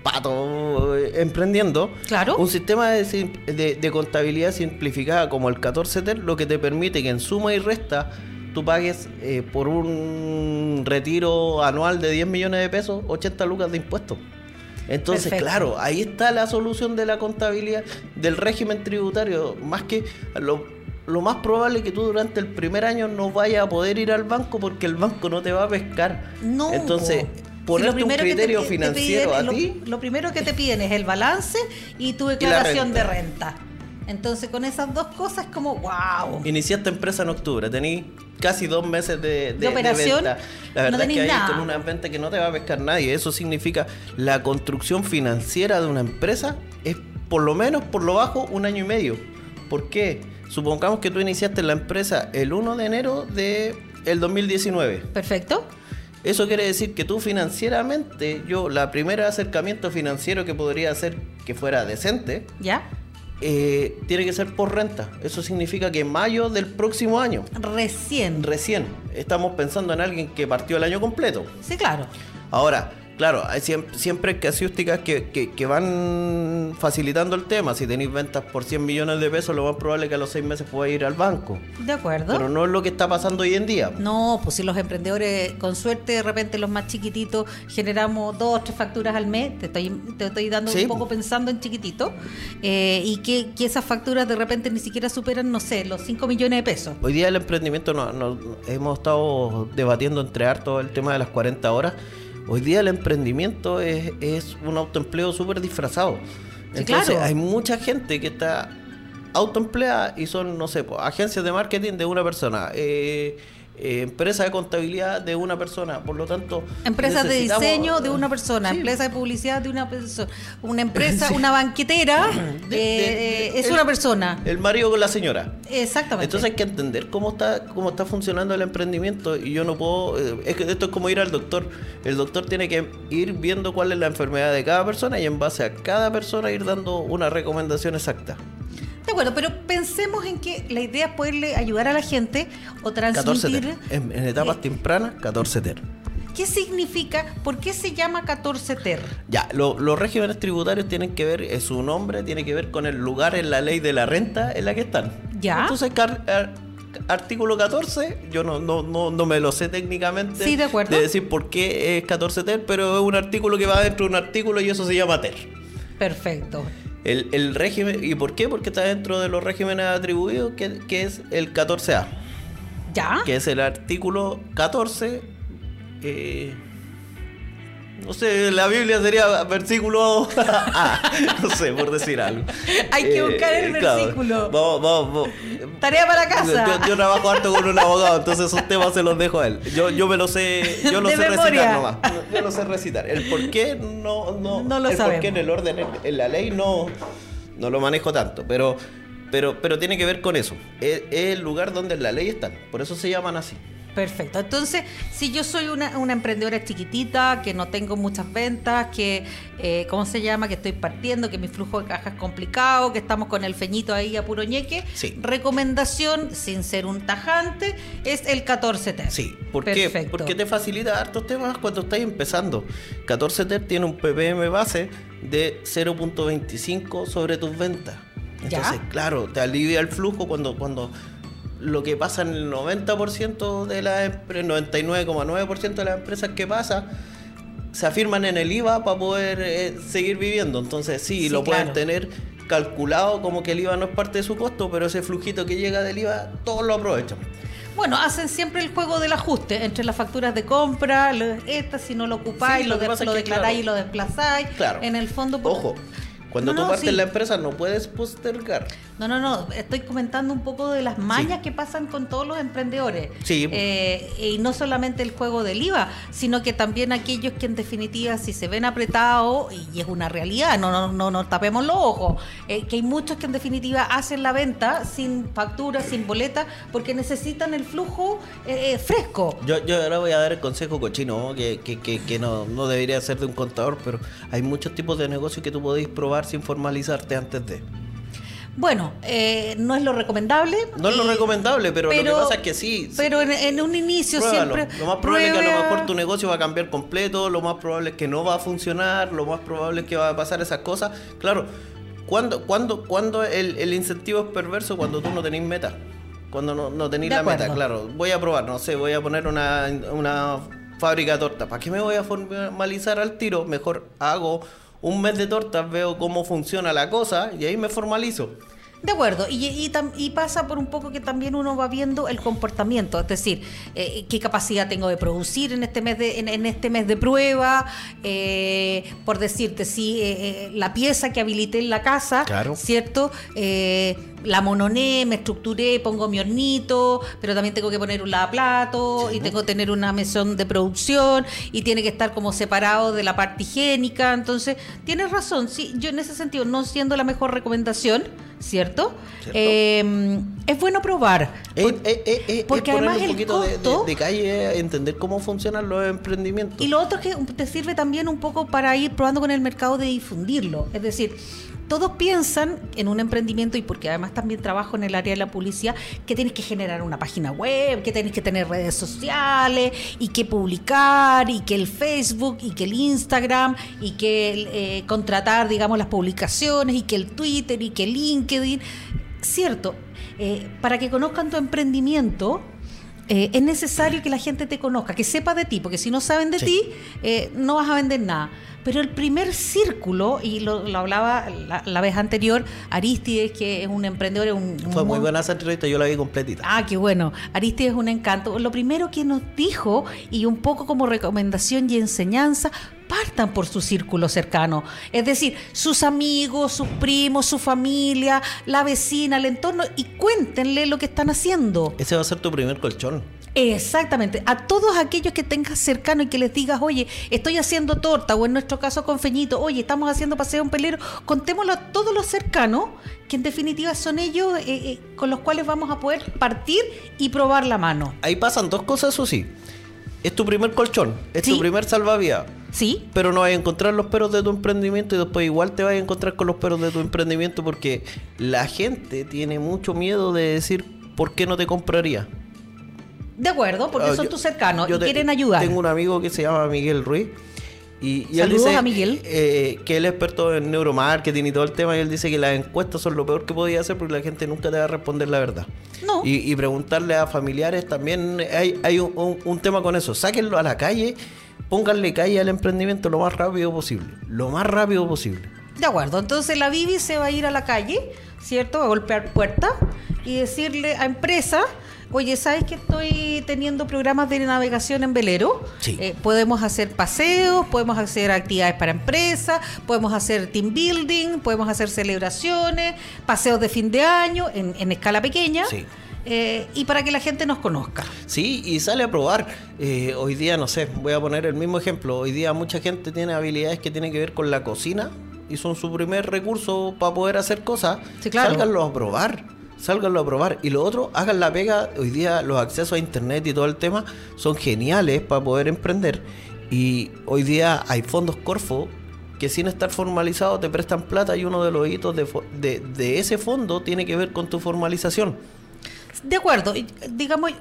Speaker 6: pato eh, emprendiendo,
Speaker 5: Claro.
Speaker 6: un sistema de, sim- de- de contabilidad simplificada como el 14TER lo que te permite que en suma y resta tú pagues eh, por un retiro anual de 10 millones de pesos 80 lucas de impuestos. Entonces,
Speaker 5: Perfecto.
Speaker 6: claro, ahí está la solución de la contabilidad del régimen tributario. Más que lo, lo más probable es que tú durante el primer año no vayas a poder ir al banco porque el banco no te va a pescar.
Speaker 5: No.
Speaker 6: Entonces,
Speaker 5: po. Si
Speaker 6: ponerte
Speaker 5: lo
Speaker 6: un
Speaker 5: te
Speaker 6: criterio
Speaker 5: te
Speaker 6: financiero
Speaker 5: piden-
Speaker 6: a
Speaker 5: lo,
Speaker 6: ti.
Speaker 5: Lo primero que te piden es el balance y tu declaración de renta. Entonces, con esas dos cosas, como wow.
Speaker 6: Iniciaste empresa en octubre, tenés casi dos meses de, de- de
Speaker 5: operación,
Speaker 6: venta. La
Speaker 5: no
Speaker 6: verdad es que hay
Speaker 5: nada.
Speaker 6: con una venta que no te va a pescar nadie. Eso significa la construcción financiera de una empresa es por lo menos, por lo bajo, un año y medio. ¿Por qué? Supongamos que tú iniciaste la empresa el 1 de enero de el 2019.
Speaker 5: Perfecto.
Speaker 6: Eso quiere decir que tú financieramente, yo, la primera acercamiento financiero que podría hacer que fuera decente,
Speaker 5: ¿Ya?
Speaker 6: Eh, tiene que ser por renta. Eso significa que en mayo del próximo año,
Speaker 5: Recién.
Speaker 6: recién, estamos pensando en alguien que partió el año completo.
Speaker 5: Sí, claro.
Speaker 6: Ahora, claro, hay siempre, siempre hay casuísticas que, que, que van facilitando el tema. Si tenéis ventas por 100 millones de pesos, lo más probable es que a los seis meses pueda ir al banco.
Speaker 5: De acuerdo.
Speaker 6: Pero no es lo que está pasando hoy en día.
Speaker 5: No, pues si los emprendedores, con suerte, de repente los más chiquititos, generamos dos o tres facturas al mes, te estoy, te estoy dando
Speaker 6: Sí,
Speaker 5: un poco
Speaker 6: po.
Speaker 5: pensando en chiquitito, eh, y que, que esas facturas de repente ni siquiera superan, no sé, los 5 millones de pesos.
Speaker 6: Hoy día el emprendimiento, no, no- hemos estado debatiendo entre harto el tema de las 40 horas. Hoy día el emprendimiento es, es un autoempleo súper disfrazado. Entonces
Speaker 5: claro.
Speaker 6: hay mucha gente que está autoempleada y son, no sé, pues, agencias de marketing de una persona, eh, eh, empresa de contabilidad de una persona. Por lo tanto,
Speaker 5: Empresas de
Speaker 6: necesitamos-
Speaker 5: diseño de una persona,
Speaker 6: Sí.
Speaker 5: empresa de publicidad de una persona, una empresa, (laughs) una banquetera, (laughs)
Speaker 6: De-
Speaker 5: eh,
Speaker 6: de-
Speaker 5: eh, es
Speaker 6: el-
Speaker 5: una persona.
Speaker 6: El marido con la señora.
Speaker 5: Exactamente.
Speaker 6: Entonces hay que entender cómo está cómo está funcionando el emprendimiento y yo no puedo eh, es que esto es como ir al doctor. El doctor tiene que ir viendo cuál es la enfermedad de cada persona y en base a cada persona ir dando una recomendación exacta.
Speaker 5: De acuerdo, pero pensemos en que la idea es poderle ayudar a la gente o
Speaker 6: 14
Speaker 5: transmitir.
Speaker 6: ter. En, en etapas
Speaker 5: eh,
Speaker 6: tempranas, 14 ter.
Speaker 5: ¿Qué significa? ¿Por qué se llama 14 ter?
Speaker 6: Ya, lo- los regímenes tributarios tienen que ver, eh, su nombre tiene que ver con el lugar en la ley de la renta en la que están.
Speaker 5: Ya.
Speaker 6: Entonces, car- ar- artículo 14, yo no, no, no, no me lo sé técnicamente
Speaker 5: Sí, de acuerdo.
Speaker 6: decir por qué es 14 ter, pero es un artículo que va dentro de un artículo y eso se llama ter.
Speaker 5: Perfecto.
Speaker 6: El, el régimen, ¿y por qué? Porque está dentro de los regímenes atribuidos, que, que es el 14A,
Speaker 5: ¿Ya?
Speaker 6: que es el artículo 14. eh, no sé, la Biblia sería versículo (laughs) A, no sé, por decir algo.
Speaker 5: Hay que buscar el
Speaker 6: claro,
Speaker 5: versículo.
Speaker 6: Vamos, vamos, vamos.
Speaker 5: Tarea para casa.
Speaker 6: Yo, yo trabajo harto con un abogado, entonces esos temas se los dejo a él. Yo, yo me lo sé, yo lo
Speaker 5: De
Speaker 6: sé
Speaker 5: memoria.
Speaker 6: recitar nomás. Yo lo sé recitar. El por qué no, no,
Speaker 5: No lo
Speaker 6: el
Speaker 5: sabemos.
Speaker 6: por qué en el orden, en, en la ley no, no lo manejo tanto, pero, pero, pero tiene que ver con eso. Es, es el lugar donde la ley están, por eso se llaman así.
Speaker 5: Perfecto. Entonces, si yo soy una, una emprendedora chiquitita, que no tengo muchas ventas, que, eh, ¿cómo se llama? Que estoy partiendo, que mi flujo de caja es complicado, que estamos con el feñito ahí a puro ñeque.
Speaker 6: Sí.
Speaker 5: Recomendación, sin ser un tajante, es el 14 ter.
Speaker 6: Sí, ¿por qué?
Speaker 5: Perfecto.
Speaker 6: Porque te facilita hartos temas cuando estás empezando. 14 TER tiene un ppm base de 0.25 sobre tus ventas.
Speaker 5: Ya.
Speaker 6: Entonces, claro, te alivia el flujo cuando, cuando lo que pasa en el 90% de las empre- 99,9% de las empresas que pasa se afirman en el IVA para poder eh, seguir viviendo. Entonces, sí,
Speaker 5: Sí,
Speaker 6: lo pueden tener calculado como que el IVA no es parte de su costo, pero ese flujito que llega del IVA, todos lo aprovechan.
Speaker 5: Bueno, hacen siempre el juego del ajuste entre las facturas de compra, lo- esta, si no lo ocupáis,
Speaker 6: Sí,
Speaker 5: lo,
Speaker 6: lo
Speaker 5: de- lo declaráis
Speaker 6: claro.
Speaker 5: y lo desplazáis.
Speaker 6: Claro.
Speaker 5: En el fondo, por-
Speaker 6: Ojo, cuando
Speaker 5: No,
Speaker 6: tú
Speaker 5: no,
Speaker 6: partes
Speaker 5: sí.
Speaker 6: la empresa no puedes postergar.
Speaker 5: No, no, no. Estoy comentando un poco de las mañas que pasan con todos los emprendedores.
Speaker 6: Sí.
Speaker 5: Eh, y no solamente el juego del IVA, sino que también aquellos que en definitiva, si se ven apretados, y es una realidad, no nos no, nos tapemos los ojos, eh, que hay muchos que en definitiva hacen la venta sin factura, sin boleta, porque necesitan el flujo eh, fresco.
Speaker 6: Yo, yo ahora voy a dar el consejo cochino, ¿no? que, que, que, que no, no debería ser de un contador, pero hay muchos tipos de negocios que tú podéis probar sin formalizarte antes de.
Speaker 5: Bueno, eh, no es lo recomendable.
Speaker 6: No es lo
Speaker 5: y-
Speaker 6: recomendable, pero, lo que pasa es que sí.
Speaker 5: Pero en, en un inicio
Speaker 6: Pruébalo.
Speaker 5: siempre.
Speaker 6: Lo más probable es que a lo mejor tu negocio va a cambiar completo, lo más probable es que no va a funcionar, lo más probable es que va a pasar esas cosas. Claro, cuando, cuando, cuando el, el incentivo es perverso cuando tú no tenés meta. Cuando no, no tenéis
Speaker 5: De
Speaker 6: la meta, claro. Voy a probar, no sé, voy a poner una, una fábrica de torta. ¿Para qué me voy a formalizar al tiro? Mejor hago un mes de tortas, veo cómo funciona la cosa y ahí me formalizo.
Speaker 5: De acuerdo, y, y tam- y pasa por un poco que también uno va viendo el comportamiento, es decir, eh, qué capacidad tengo de producir en este mes de, en, en este mes de prueba, eh, por decirte, si eh, la pieza que habilité en la casa,
Speaker 6: Claro.
Speaker 5: ¿cierto? La mononé, me estructuré, pongo mi hornito, pero también tengo que poner un lavaplato y tengo que tener una mesón de producción y tiene que estar como separado de la parte higiénica. Entonces, tienes razón, sí, yo en ese sentido, no siendo la mejor recomendación, ¿cierto?
Speaker 6: Cierto.
Speaker 5: Eh, es bueno probar.
Speaker 6: Eh, eh,
Speaker 5: porque además
Speaker 6: un
Speaker 5: el
Speaker 6: poquito de- de,
Speaker 5: costo-
Speaker 6: de calle, entender cómo funcionan los emprendimientos.
Speaker 5: Y lo otro es que te sirve también un poco para ir probando con el mercado de difundirlo. Es decir, todos piensan en un emprendimiento y porque además también trabajo en el área de la publicidad, que tienes que generar una página web, que tienes que tener redes sociales y que publicar y que el Facebook y que el Instagram y que eh, contratar, digamos, las publicaciones y que el Twitter y que el LinkedIn. Cierto, eh, para que conozcan tu emprendimiento, eh, es necesario que la gente te conozca, que sepa de ti, porque si no saben de
Speaker 6: Sí.
Speaker 5: ti, eh, no vas a vender nada. Pero el primer círculo, y lo, lo hablaba la, la vez anterior, Aristides, que es un emprendedor, es un,
Speaker 6: Fue muy buena esa entrevista, yo la vi completita.
Speaker 5: Ah, qué bueno. Aristides es un encanto. Lo primero que nos dijo, y un poco como recomendación y enseñanza, partan por su círculo cercano. Es decir, sus amigos, sus primos, su familia, la vecina, el entorno, y cuéntenle lo que están haciendo.
Speaker 6: Ese va a ser tu primer colchón.
Speaker 5: Exactamente. A todos aquellos que tengas cercano y que les digas, oye, estoy haciendo torta, o en nuestro caso con Feñito, oye, estamos haciendo paseo en pelero, contémoslo a todos los cercanos, que en definitiva son ellos eh, eh, con los cuales vamos a poder partir y probar la mano.
Speaker 6: Ahí pasan dos cosas, eso sí. Es tu primer colchón, es
Speaker 5: Sí.
Speaker 6: tu primer salvavidas.
Speaker 5: ¿Sí?
Speaker 6: Pero no vas a encontrar los peros de tu emprendimiento y después igual te vas a encontrar con los peros de tu emprendimiento porque la gente tiene mucho miedo de decir por qué no te compraría.
Speaker 5: De acuerdo, porque
Speaker 6: Ah,
Speaker 5: son
Speaker 6: yo-
Speaker 5: tus cercanos
Speaker 6: yo
Speaker 5: y
Speaker 6: te-
Speaker 5: quieren ayudar.
Speaker 6: Tengo un amigo que se llama Miguel Ruiz. Y, y él
Speaker 5: Saludos
Speaker 6: dice
Speaker 5: a Miguel.
Speaker 6: eh, que él es experto en neuromarketing y todo el tema. Y él dice que las encuestas son lo peor que podía hacer porque la gente nunca te va a responder la verdad.
Speaker 5: No.
Speaker 6: Y, y preguntarle a familiares también hay, hay un, un- un tema con eso. Sáquenlo a la calle, pónganle calle al emprendimiento lo más rápido posible. Lo más rápido posible.
Speaker 5: De acuerdo, entonces la Bibi se va a ir a la calle, ¿cierto? A golpear puertas y decirle a empresa, oye, ¿sabes que estoy teniendo programas de navegación en velero?
Speaker 6: Sí.
Speaker 5: Eh, podemos hacer paseos, podemos hacer actividades para empresas, podemos hacer team building, podemos hacer celebraciones, paseos de fin de año en, en escala pequeña.
Speaker 6: Sí.
Speaker 5: eh, y para que la gente nos conozca.
Speaker 6: Sí, y sale a probar. Eh, hoy día, no sé, voy a poner el mismo ejemplo. Hoy día mucha gente tiene habilidades que tienen que ver con la cocina y son su primer recurso para poder hacer cosas.
Speaker 5: Sí, claro.
Speaker 6: Sálganlo a probar. Sálganlo a probar. Y lo otro, hagan la pega. Hoy día los accesos a internet y todo el tema son geniales para poder emprender. Y hoy día hay fondos Corfo que sin estar formalizados te prestan plata y uno de los hitos de, de, de ese fondo tiene que ver con tu formalización.
Speaker 5: De acuerdo, digamos,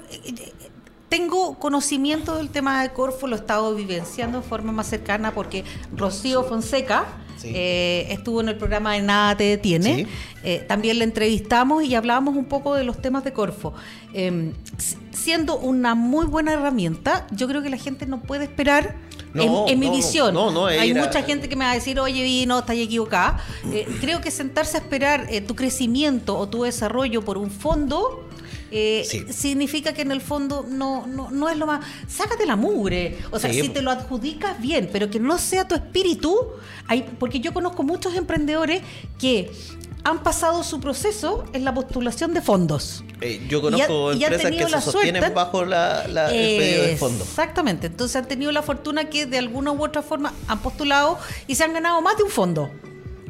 Speaker 5: tengo conocimiento del tema de Corfo, lo he estado vivenciando en forma más cercana porque Rocío Fonseca
Speaker 6: Sí.
Speaker 5: eh, estuvo en el programa de Nada te detiene.
Speaker 6: Sí.
Speaker 5: Eh, también le entrevistamos y hablábamos un poco de los temas de Corfo. Eh, si- siendo una muy buena herramienta, yo creo que la gente no puede esperar.
Speaker 6: No,
Speaker 5: en, en mi
Speaker 6: no, no,
Speaker 5: visión,
Speaker 6: no,
Speaker 5: hay
Speaker 6: era-
Speaker 5: mucha gente que me va a decir, oye, Vi, no, estás equivocada. Eh, creo que sentarse a esperar eh, tu crecimiento o tu desarrollo por un fondo eh,
Speaker 6: Sí.
Speaker 5: significa que en el fondo no, no, no es lo más. Sácate la mugre. O sea,
Speaker 6: Sí.
Speaker 5: si te lo adjudicas bien, pero que no sea tu espíritu. Hay, porque yo conozco muchos emprendedores que han pasado su proceso en la postulación de fondos.
Speaker 6: Eh, yo conozco
Speaker 5: ha-
Speaker 6: empresas que se sostienen
Speaker 5: suerte-
Speaker 6: bajo la, la- el pedido del fondo.
Speaker 5: Exactamente. Entonces han tenido la fortuna que de alguna u otra forma han postulado y se han ganado más de un fondo.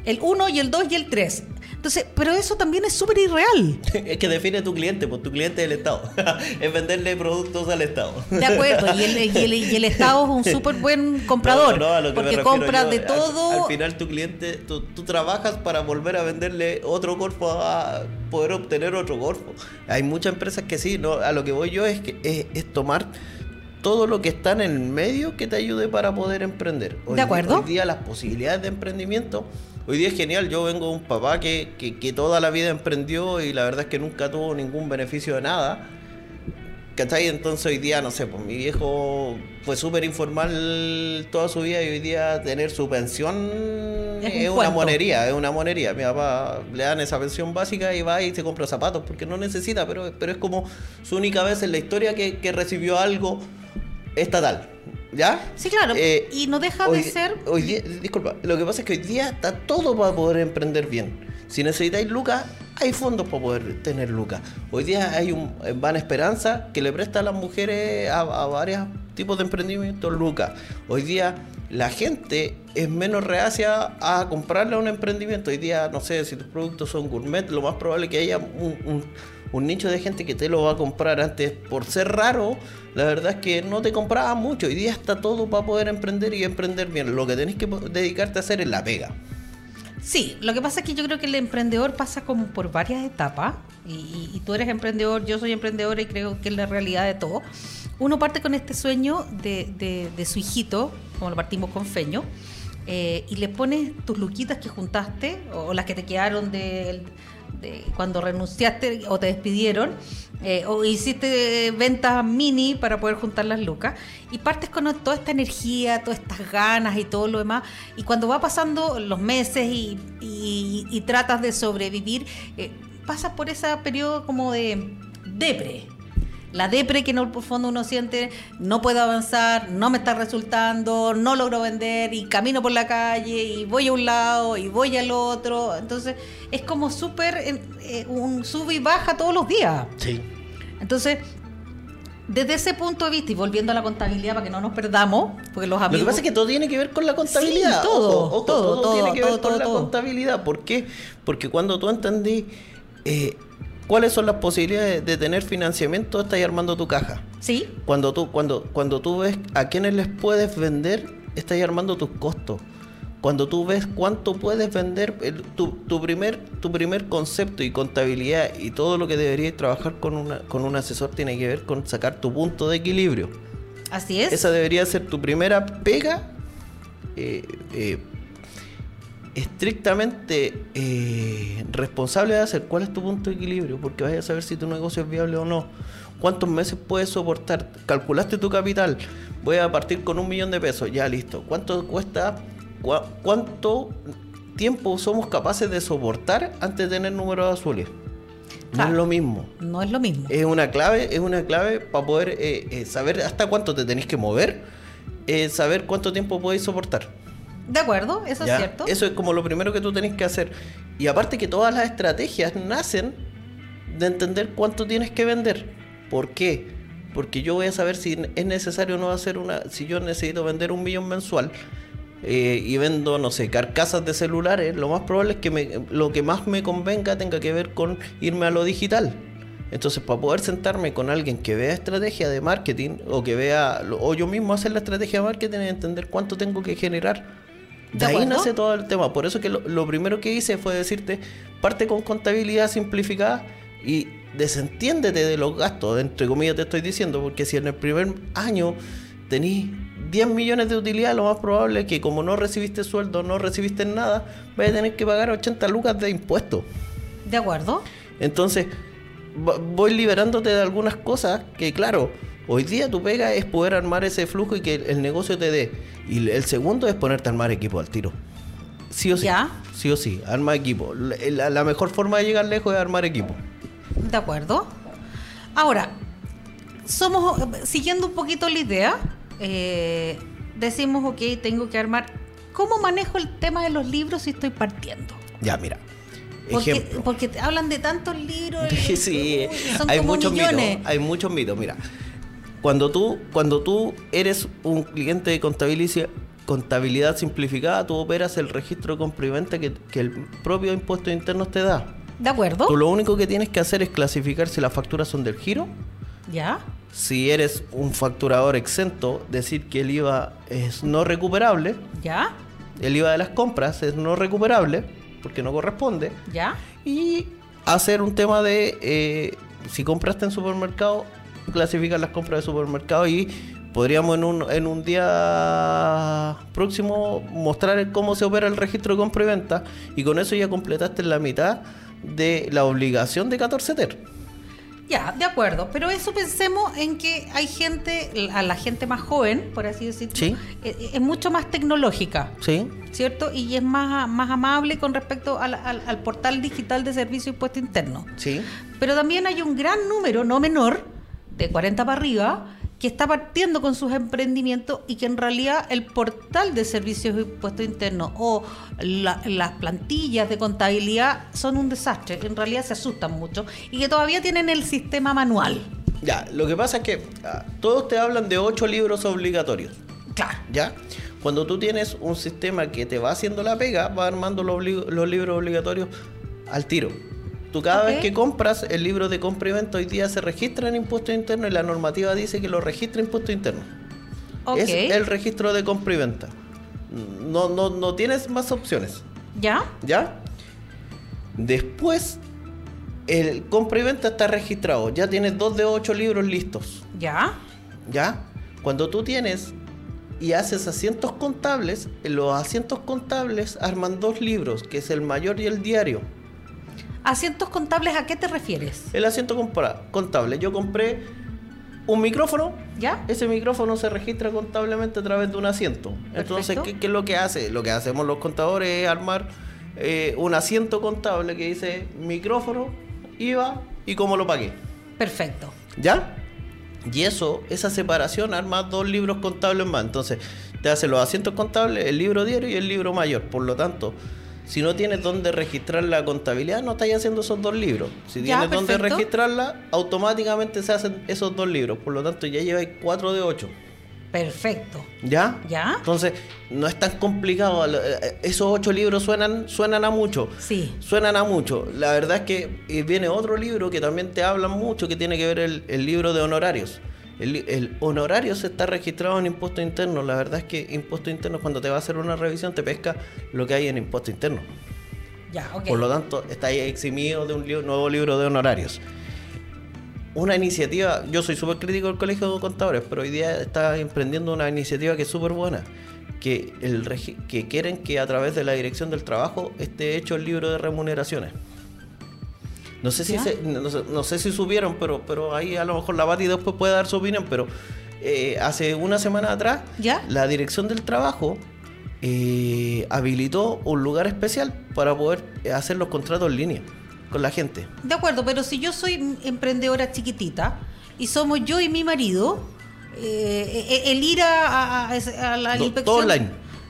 Speaker 5: El 1 y el 2 y el 3. Entonces, pero eso también es súper irreal. (laughs)
Speaker 6: Es que define tu cliente, pues tu cliente es el Estado. (laughs) es venderle productos al Estado.
Speaker 5: De acuerdo, y el, y el- y el Estado es un (laughs) súper buen comprador,
Speaker 6: No, no, a
Speaker 5: porque compra
Speaker 6: yo,
Speaker 5: de
Speaker 6: al-
Speaker 5: todo.
Speaker 6: Al, final tu cliente, tú, tú trabajas para volver a venderle otro cuerpo a poder obtener otro cuerpo. Hay muchas empresas que sí, no, a lo que voy yo es que es, es tomar todo lo que está en el medio que te ayude para poder emprender. Hoy
Speaker 5: De acuerdo.
Speaker 6: Hoy día las posibilidades de emprendimiento, hoy día es genial. Yo vengo de un papá que, que, que toda la vida emprendió y la verdad es que nunca tuvo ningún beneficio de nada. ¿Cachai? Entonces hoy día, no sé, pues mi viejo fue súper informal toda su vida y hoy día tener su pensión
Speaker 5: Es un
Speaker 6: es, una monería, es una monería. Mi papá le dan esa pensión básica y va y se compra zapatos porque no necesita, pero, pero es como su única vez en la historia que, que recibió algo estatal. ¿Ya?
Speaker 5: Sí, claro.
Speaker 6: Eh,
Speaker 5: y no deja
Speaker 6: hoy-
Speaker 5: de ser.
Speaker 6: Hoy día, disculpa, lo que pasa es que hoy día está todo para poder emprender bien. Si necesitáis lucas, hay fondos para poder tener lucas. Hoy día hay un eh, Van Esperanza que le presta a las mujeres a, a varios tipos de emprendimientos lucas. Hoy día la gente es menos reacia a comprarle un emprendimiento. Hoy día, no sé, si tus productos son gourmet, lo más probable es que haya un, un- un nicho de gente que te lo va a comprar antes. Por ser raro, la verdad es que no te compraba mucho. Hoy día está todo para poder emprender y emprender bien. Lo que tenés que dedicarte a hacer es la pega.
Speaker 5: Sí, lo que pasa es que yo creo que el emprendedor pasa como por varias etapas. Y, tú eres emprendedor, yo soy emprendedora y creo que es la realidad de todo. Uno parte con este sueño de, su hijito, como lo partimos con Feño, eh, y le pones tus luquitas que juntaste o las que te quedaron de, cuando renunciaste o te despidieron, eh, o hiciste ventas mini para poder juntar las lucas, y partes con toda esta energía, todas estas ganas y todo lo demás, y cuando va pasando los meses y, y- y tratas de sobrevivir, eh, pasas por ese periodo como de depre. La depre que en el fondo uno siente, no puedo avanzar, no me está resultando, no logro vender y camino por la calle y voy a un lado y voy al otro. Entonces es como súper eh, eh, un sube y baja todos los días.
Speaker 6: Sí.
Speaker 5: Entonces, desde ese punto de vista y volviendo a la contabilidad para que no nos perdamos, porque los
Speaker 6: Lo
Speaker 5: amigos...
Speaker 6: que pasa es que todo tiene que ver con la contabilidad.
Speaker 5: Sí, todo,
Speaker 6: Ojo, ojo,
Speaker 5: todo, todo,
Speaker 6: tiene que ver
Speaker 5: todo,
Speaker 6: con
Speaker 5: todo,
Speaker 6: la
Speaker 5: todo.
Speaker 6: contabilidad. ¿Por qué? Porque cuando tú entendí eh, cuáles son las posibilidades de tener financiamiento, estás armando tu caja.
Speaker 5: Sí,
Speaker 6: Cuando tú, cuando, cuando tú ves a quiénes les puedes vender, estás armando tus costos. Cuando tú ves cuánto puedes vender, el- tu, tu primer, tu primer concepto y contabilidad y todo lo que deberías trabajar con, una, con un asesor tiene que ver con sacar tu punto de equilibrio.
Speaker 5: así es.
Speaker 6: Esa debería ser tu primera pega eh, eh, estrictamente eh, responsable de hacer cuál es tu punto de equilibrio, porque vayas a saber si tu negocio es viable o no. ¿Cuántos meses puedes soportar? Calculaste tu capital. Voy a partir con un millón de pesos. Ya listo. ¿Cuánto cuesta? ¿Cuánto tiempo somos capaces de soportar antes de tener números azules? No
Speaker 5: Claro.
Speaker 6: es lo mismo.
Speaker 5: No es lo mismo.
Speaker 6: Es una clave, es una clave para poder eh, eh, saber hasta cuánto te tenéis que mover, saber cuánto tiempo podéis soportar.
Speaker 5: De acuerdo, eso
Speaker 6: ¿ya?
Speaker 5: es cierto.
Speaker 6: Eso es como lo primero que tú tenés que hacer. Y aparte que todas las estrategias nacen de entender cuánto tienes que vender. ¿Por qué? Porque yo voy a saber si es necesario o no hacer una... Si yo necesito vender un millón mensual eh, y vendo, no sé, carcasas de celulares, lo más probable es que me- lo que más me convenga tenga que ver con irme a lo digital. Entonces, para poder sentarme con alguien que vea estrategia de marketing o que vea, o yo mismo hacer la estrategia de marketing y entender cuánto tengo que generar.
Speaker 5: ¿De
Speaker 6: ahí
Speaker 5: acuerdo?
Speaker 6: nace todo el tema. Por eso que lo, lo primero que hice fue decirte, parte con contabilidad simplificada y desentiéndete de los gastos, entre comillas te estoy diciendo, porque si en el primer año tenís 10 millones de utilidad, lo más probable es que como no recibiste sueldo, no recibiste nada, vais a tener que pagar 80 lucas de impuestos.
Speaker 5: De acuerdo.
Speaker 6: Entonces, voy liberándote de algunas cosas que, claro, hoy día tu pega es poder armar ese flujo y que el, el negocio te dé. Y el segundo es ponerte a armar equipo al tiro. Sí o sí.
Speaker 5: Ya.
Speaker 6: Sí o sí, arma equipo. La, mejor forma de llegar lejos es armar equipo.
Speaker 5: De acuerdo. Ahora, somos, siguiendo un poquito la idea, eh, decimos, ok, tengo que armar. ¿Cómo manejo el tema de los libros si estoy partiendo?
Speaker 6: Ya, mira.
Speaker 5: Porque,
Speaker 6: Ejemplo.
Speaker 5: porque te hablan de tantos libros. (laughs)
Speaker 6: Sí,
Speaker 5: uy, son
Speaker 6: hay
Speaker 5: como
Speaker 6: muchos mitos. Hay muchos mitos. Mira, cuando tú, cuando tú eres un cliente de contabilidad, contabilidad simplificada, tú operas el registro de compra y venta que, que el propio impuesto interno te da.
Speaker 5: ¿De acuerdo?
Speaker 6: Tú lo único que tienes que hacer es clasificar si las facturas son del giro.
Speaker 5: ¿Ya?
Speaker 6: Si eres un facturador exento, decir que el IVA es no recuperable.
Speaker 5: ¿Ya?
Speaker 6: El IVA de las compras es no recuperable porque no corresponde.
Speaker 5: ¿Ya?
Speaker 6: Y hacer un tema de eh, si compraste en supermercado, clasificar las compras de supermercado y podríamos en un, en un día próximo mostrar cómo se opera el registro de compra y venta y con eso ya completaste la mitad de la obligación de 14 TER.
Speaker 5: Ya, de acuerdo, pero eso pensemos en que hay gente, a la gente más joven, por así decirlo,
Speaker 6: Sí.
Speaker 5: eh, es mucho más tecnológica.
Speaker 6: Sí.
Speaker 5: ¿Cierto? Y es más, más amable con respecto al, al- al portal digital de servicio impuesto interno.
Speaker 6: Sí.
Speaker 5: Pero también hay un gran número, no menor, de 40 para arriba, que está partiendo con sus emprendimientos y que en realidad el portal de servicios de impuesto interno o la- las plantillas de contabilidad son un desastre. En realidad se asustan mucho y que todavía tienen el sistema manual.
Speaker 6: Ya, lo que pasa es que ah, todos te hablan de ocho libros obligatorios.
Speaker 5: Claro.
Speaker 6: ¿Ya? Cuando tú tienes un sistema que te va haciendo la pega, va armando los libros obligatorios al tiro. Tú cada vez que compras el libro de compra y venta hoy día se registra en impuesto interno y la normativa dice que lo registra impuesto interno.
Speaker 5: Ok.
Speaker 6: Es el registro de compra y venta. No, no, no tienes más opciones.
Speaker 5: ¿Ya?
Speaker 6: ¿Ya? Después, el compra y venta está registrado. Ya tienes dos de ocho libros listos.
Speaker 5: ¿Ya?
Speaker 6: ¿Ya? Cuando tú tienes y haces asientos contables, los asientos contables arman dos libros, que es el mayor y el diario.
Speaker 5: ¿Asientos contables a qué te refieres?
Speaker 6: El asiento contable, yo compré un micrófono,
Speaker 5: ¿Ya?
Speaker 6: ese micrófono se registra contablemente a través de un asiento. Entonces,
Speaker 5: Perfecto.
Speaker 6: ¿qué, qué es lo que hace? Lo que hacemos los contadores es armar eh, un asiento contable que dice micrófono, IVA y cómo lo pagué.
Speaker 5: Perfecto.
Speaker 6: ¿Ya? Y eso, esa separación arma dos libros contables más. Entonces, te hace los asientos contables, el libro diario y el libro mayor. Por lo tanto, si no tienes dónde registrar la contabilidad, no estás haciendo esos dos libros. Si
Speaker 5: Ya,
Speaker 6: tienes dónde registrarla, automáticamente se hacen esos dos libros. Por lo tanto, ya lleváis cuatro de ocho.
Speaker 5: Perfecto.
Speaker 6: ¿Ya?
Speaker 5: ¿Ya?
Speaker 6: Entonces, no es tan complicado. Eh, Esos ocho libros suenan, suenan a mucho.
Speaker 5: Sí.
Speaker 6: Suenan a mucho. La verdad es que eh, viene otro libro que también te habla mucho, que tiene que ver el, el libro de honorarios. El, honorario se está registrado en impuesto interno. La verdad es que impuesto interno, cuando te va a hacer una revisión, te pesca lo que hay en impuesto interno.
Speaker 5: Ya.
Speaker 6: Por lo tanto, está ahí eximido de un li- nuevo libro de honorarios. Una iniciativa, yo soy súper crítico del Colegio de Contadores, pero hoy día está emprendiendo una iniciativa que es súper buena, que, el regi- que quieren que a través de la Dirección del Trabajo esté hecho el libro de remuneraciones. No sé si no, sé- no sé si subieron, pero, pero ahí a lo mejor la Bati después puede dar su opinión, pero eh, hace una semana atrás
Speaker 5: ¿Ya?
Speaker 6: la Dirección del Trabajo eh, habilitó un lugar especial para poder hacer los contratos en línea con la gente.
Speaker 5: De acuerdo, pero si yo soy emprendedora chiquitita y somos yo y mi marido, eh, eh, el ir a, a- a- a la
Speaker 6: No,
Speaker 5: inspección.
Speaker 6: todo online.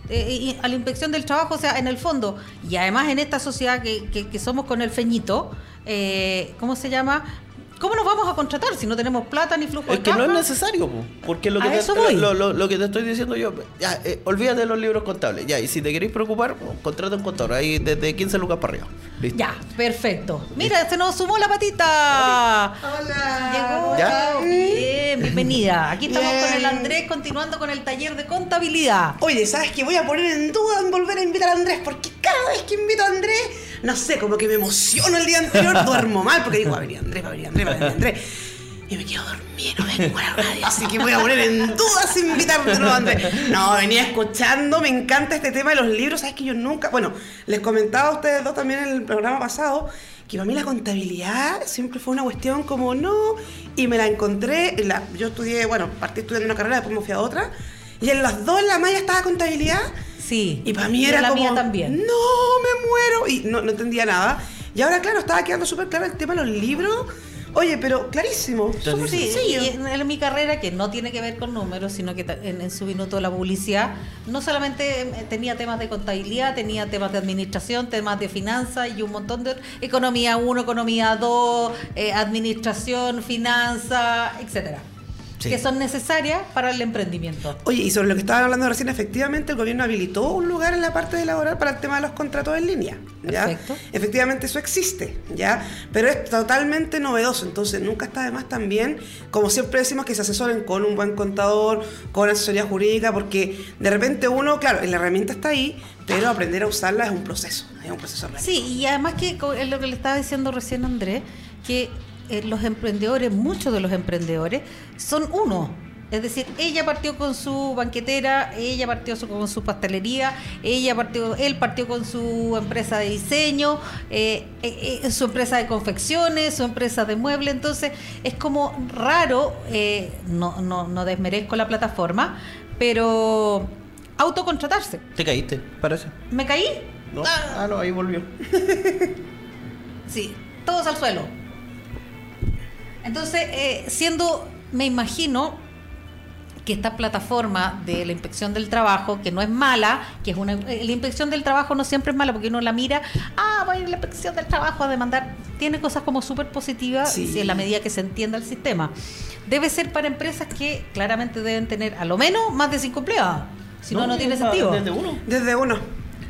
Speaker 5: Eh, a la inspección del trabajo, o sea, en el fondo, y además en esta sociedad que, que- que somos con el feñito, eh, ¿cómo se llama? ¿Cómo nos vamos a contratar si no tenemos plata ni flujo
Speaker 6: Es
Speaker 5: de
Speaker 6: que no es necesario, po, porque lo que, te,
Speaker 5: eso voy.
Speaker 6: lo, lo- lo que te estoy diciendo yo, ya, eh, olvídate de los libros contables, ya, y si te queréis preocupar, contrata un contador, ahí desde 15 lucas para arriba. Listo.
Speaker 5: Ya, perfecto. Mira, se nos sumó la patita.
Speaker 8: Hola.
Speaker 5: Llegó.
Speaker 6: ¿Ya?
Speaker 5: Bien, bienvenida. Aquí estamos con el Andrés continuando con el taller de contabilidad.
Speaker 8: Oye, ¿sabes qué? Voy a poner en duda en volver a invitar a Andrés, porque cada vez que invito a Andrés, no sé, como que me emociono el día anterior, (laughs) duermo mal, porque digo, va a venir Andrés, va a venir Andrés, Y me quedo dormido, no vengo a la radio, así que voy a poner en duda si invitarte de nuevo a Andrés. No, venía escuchando, me encanta este tema de los libros, ¿sabes que yo nunca, bueno, les comentaba a ustedes dos también en el programa pasado, que para mí la contabilidad siempre fue una cuestión como no, y me la encontré, en la, yo estudié, bueno, partí estudiando una carrera, después me fui a otra, y en las dos en la malla estaba contabilidad,
Speaker 5: Sí.
Speaker 8: y para mí
Speaker 5: en
Speaker 8: era
Speaker 5: la
Speaker 8: como,
Speaker 5: mía también.
Speaker 8: no, me muero, y no, no entendía nada. Y ahora, claro, estaba quedando súper claro el tema de los libros. Oye, pero clarísimo,
Speaker 5: Sí, y en, en mi carrera, que no tiene que ver con números, sino que en, en su minuto la publicidad, no solamente eh, tenía temas de contabilidad, tenía temas de administración, temas de finanzas y un montón de economía 1, economía 2, administración, finanzas, etcétera,
Speaker 6: Sí.
Speaker 5: que son necesarias para el emprendimiento.
Speaker 8: Oye, y sobre lo que estaban hablando recién, efectivamente el gobierno habilitó un lugar en la parte de laboral para el tema de los contratos en línea. ¿ya?
Speaker 5: Perfecto.
Speaker 8: Efectivamente eso existe, ¿ya? Pero es totalmente novedoso, entonces nunca está de más también, como siempre decimos, que se asesoren con un buen contador, con asesoría jurídica, porque de repente uno, claro, la herramienta está ahí, pero aprender a usarla es un proceso, es un proceso real.
Speaker 5: Sí, y además que lo que le estaba diciendo recién Andrés, que eh, los emprendedores, muchos de los emprendedores, son uno. Es decir, ella partió con su banquetera, ella partió su- con su pastelería, ella partió, él partió con su empresa de diseño, eh, eh, su empresa de confecciones, su empresa de muebles. Entonces, es como raro, eh, no, no, no desmerezco la plataforma, pero autocontratarse.
Speaker 6: Te caíste, parece.
Speaker 5: ¿Me caí?
Speaker 6: ¿No? Ah, no, ahí volvió. (laughs)
Speaker 5: Sí, todos al suelo. Entonces, eh, siendo, me imagino que esta plataforma de la inspección del trabajo, que no es mala, que es una eh, la inspección del trabajo no siempre es mala porque uno la mira, ah, voy a ir a la inspección del trabajo a demandar, tiene cosas como súper positivas
Speaker 8: Sí.
Speaker 5: si en la medida que se entienda el sistema. Debe ser para empresas que claramente deben tener a lo menos más de cinco empleados, si no, no, tiene sentido.
Speaker 6: Desde uno.
Speaker 8: Desde uno.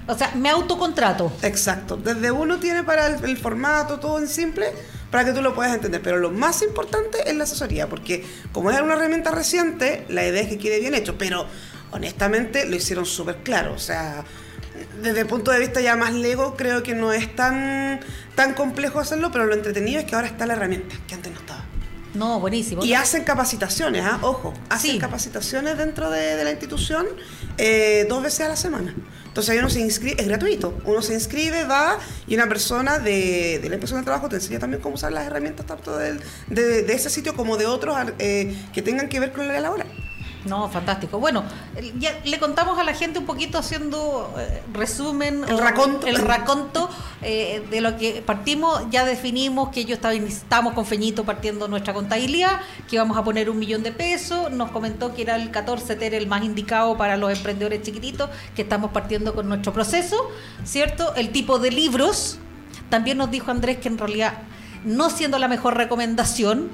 Speaker 5: O sea, me autocontrato.
Speaker 8: Exacto. Desde uno tiene para el, el formato, todo en simple, para que tú lo puedas entender. Pero lo más importante es la asesoría, porque como es una herramienta reciente, la idea es que quede bien hecho. Pero honestamente lo hicieron súper claro. O sea, desde el punto de vista ya más lego, creo que no es tan, tan complejo hacerlo, pero lo entretenido es que ahora está la herramienta, que antes no.
Speaker 5: No, buenísimo.
Speaker 8: Y hacen capacitaciones, ¿ah? ojo, hacen
Speaker 5: Sí.
Speaker 8: capacitaciones dentro de, de la institución eh, dos veces a la semana. Entonces ahí uno se inscribe, es gratuito, uno se inscribe, va y una persona de, de la inspección de trabajo te enseña también cómo usar las herramientas tanto de ese sitio como de otros eh, que tengan que ver con la laboral.
Speaker 5: No, fantástico. Bueno, ya le contamos a la gente un poquito haciendo eh, resumen.
Speaker 8: El raconto.
Speaker 5: El raconto eh, de lo que partimos. Ya definimos que yo estaba, estamos con Feñito partiendo nuestra contabilidad, que íbamos a poner un millón de pesos. Nos comentó que era el 14 TER el más indicado para los emprendedores chiquititos, que estamos partiendo con nuestro proceso, ¿cierto? El tipo de libros. También nos dijo Andrés que en realidad, no siendo la mejor recomendación,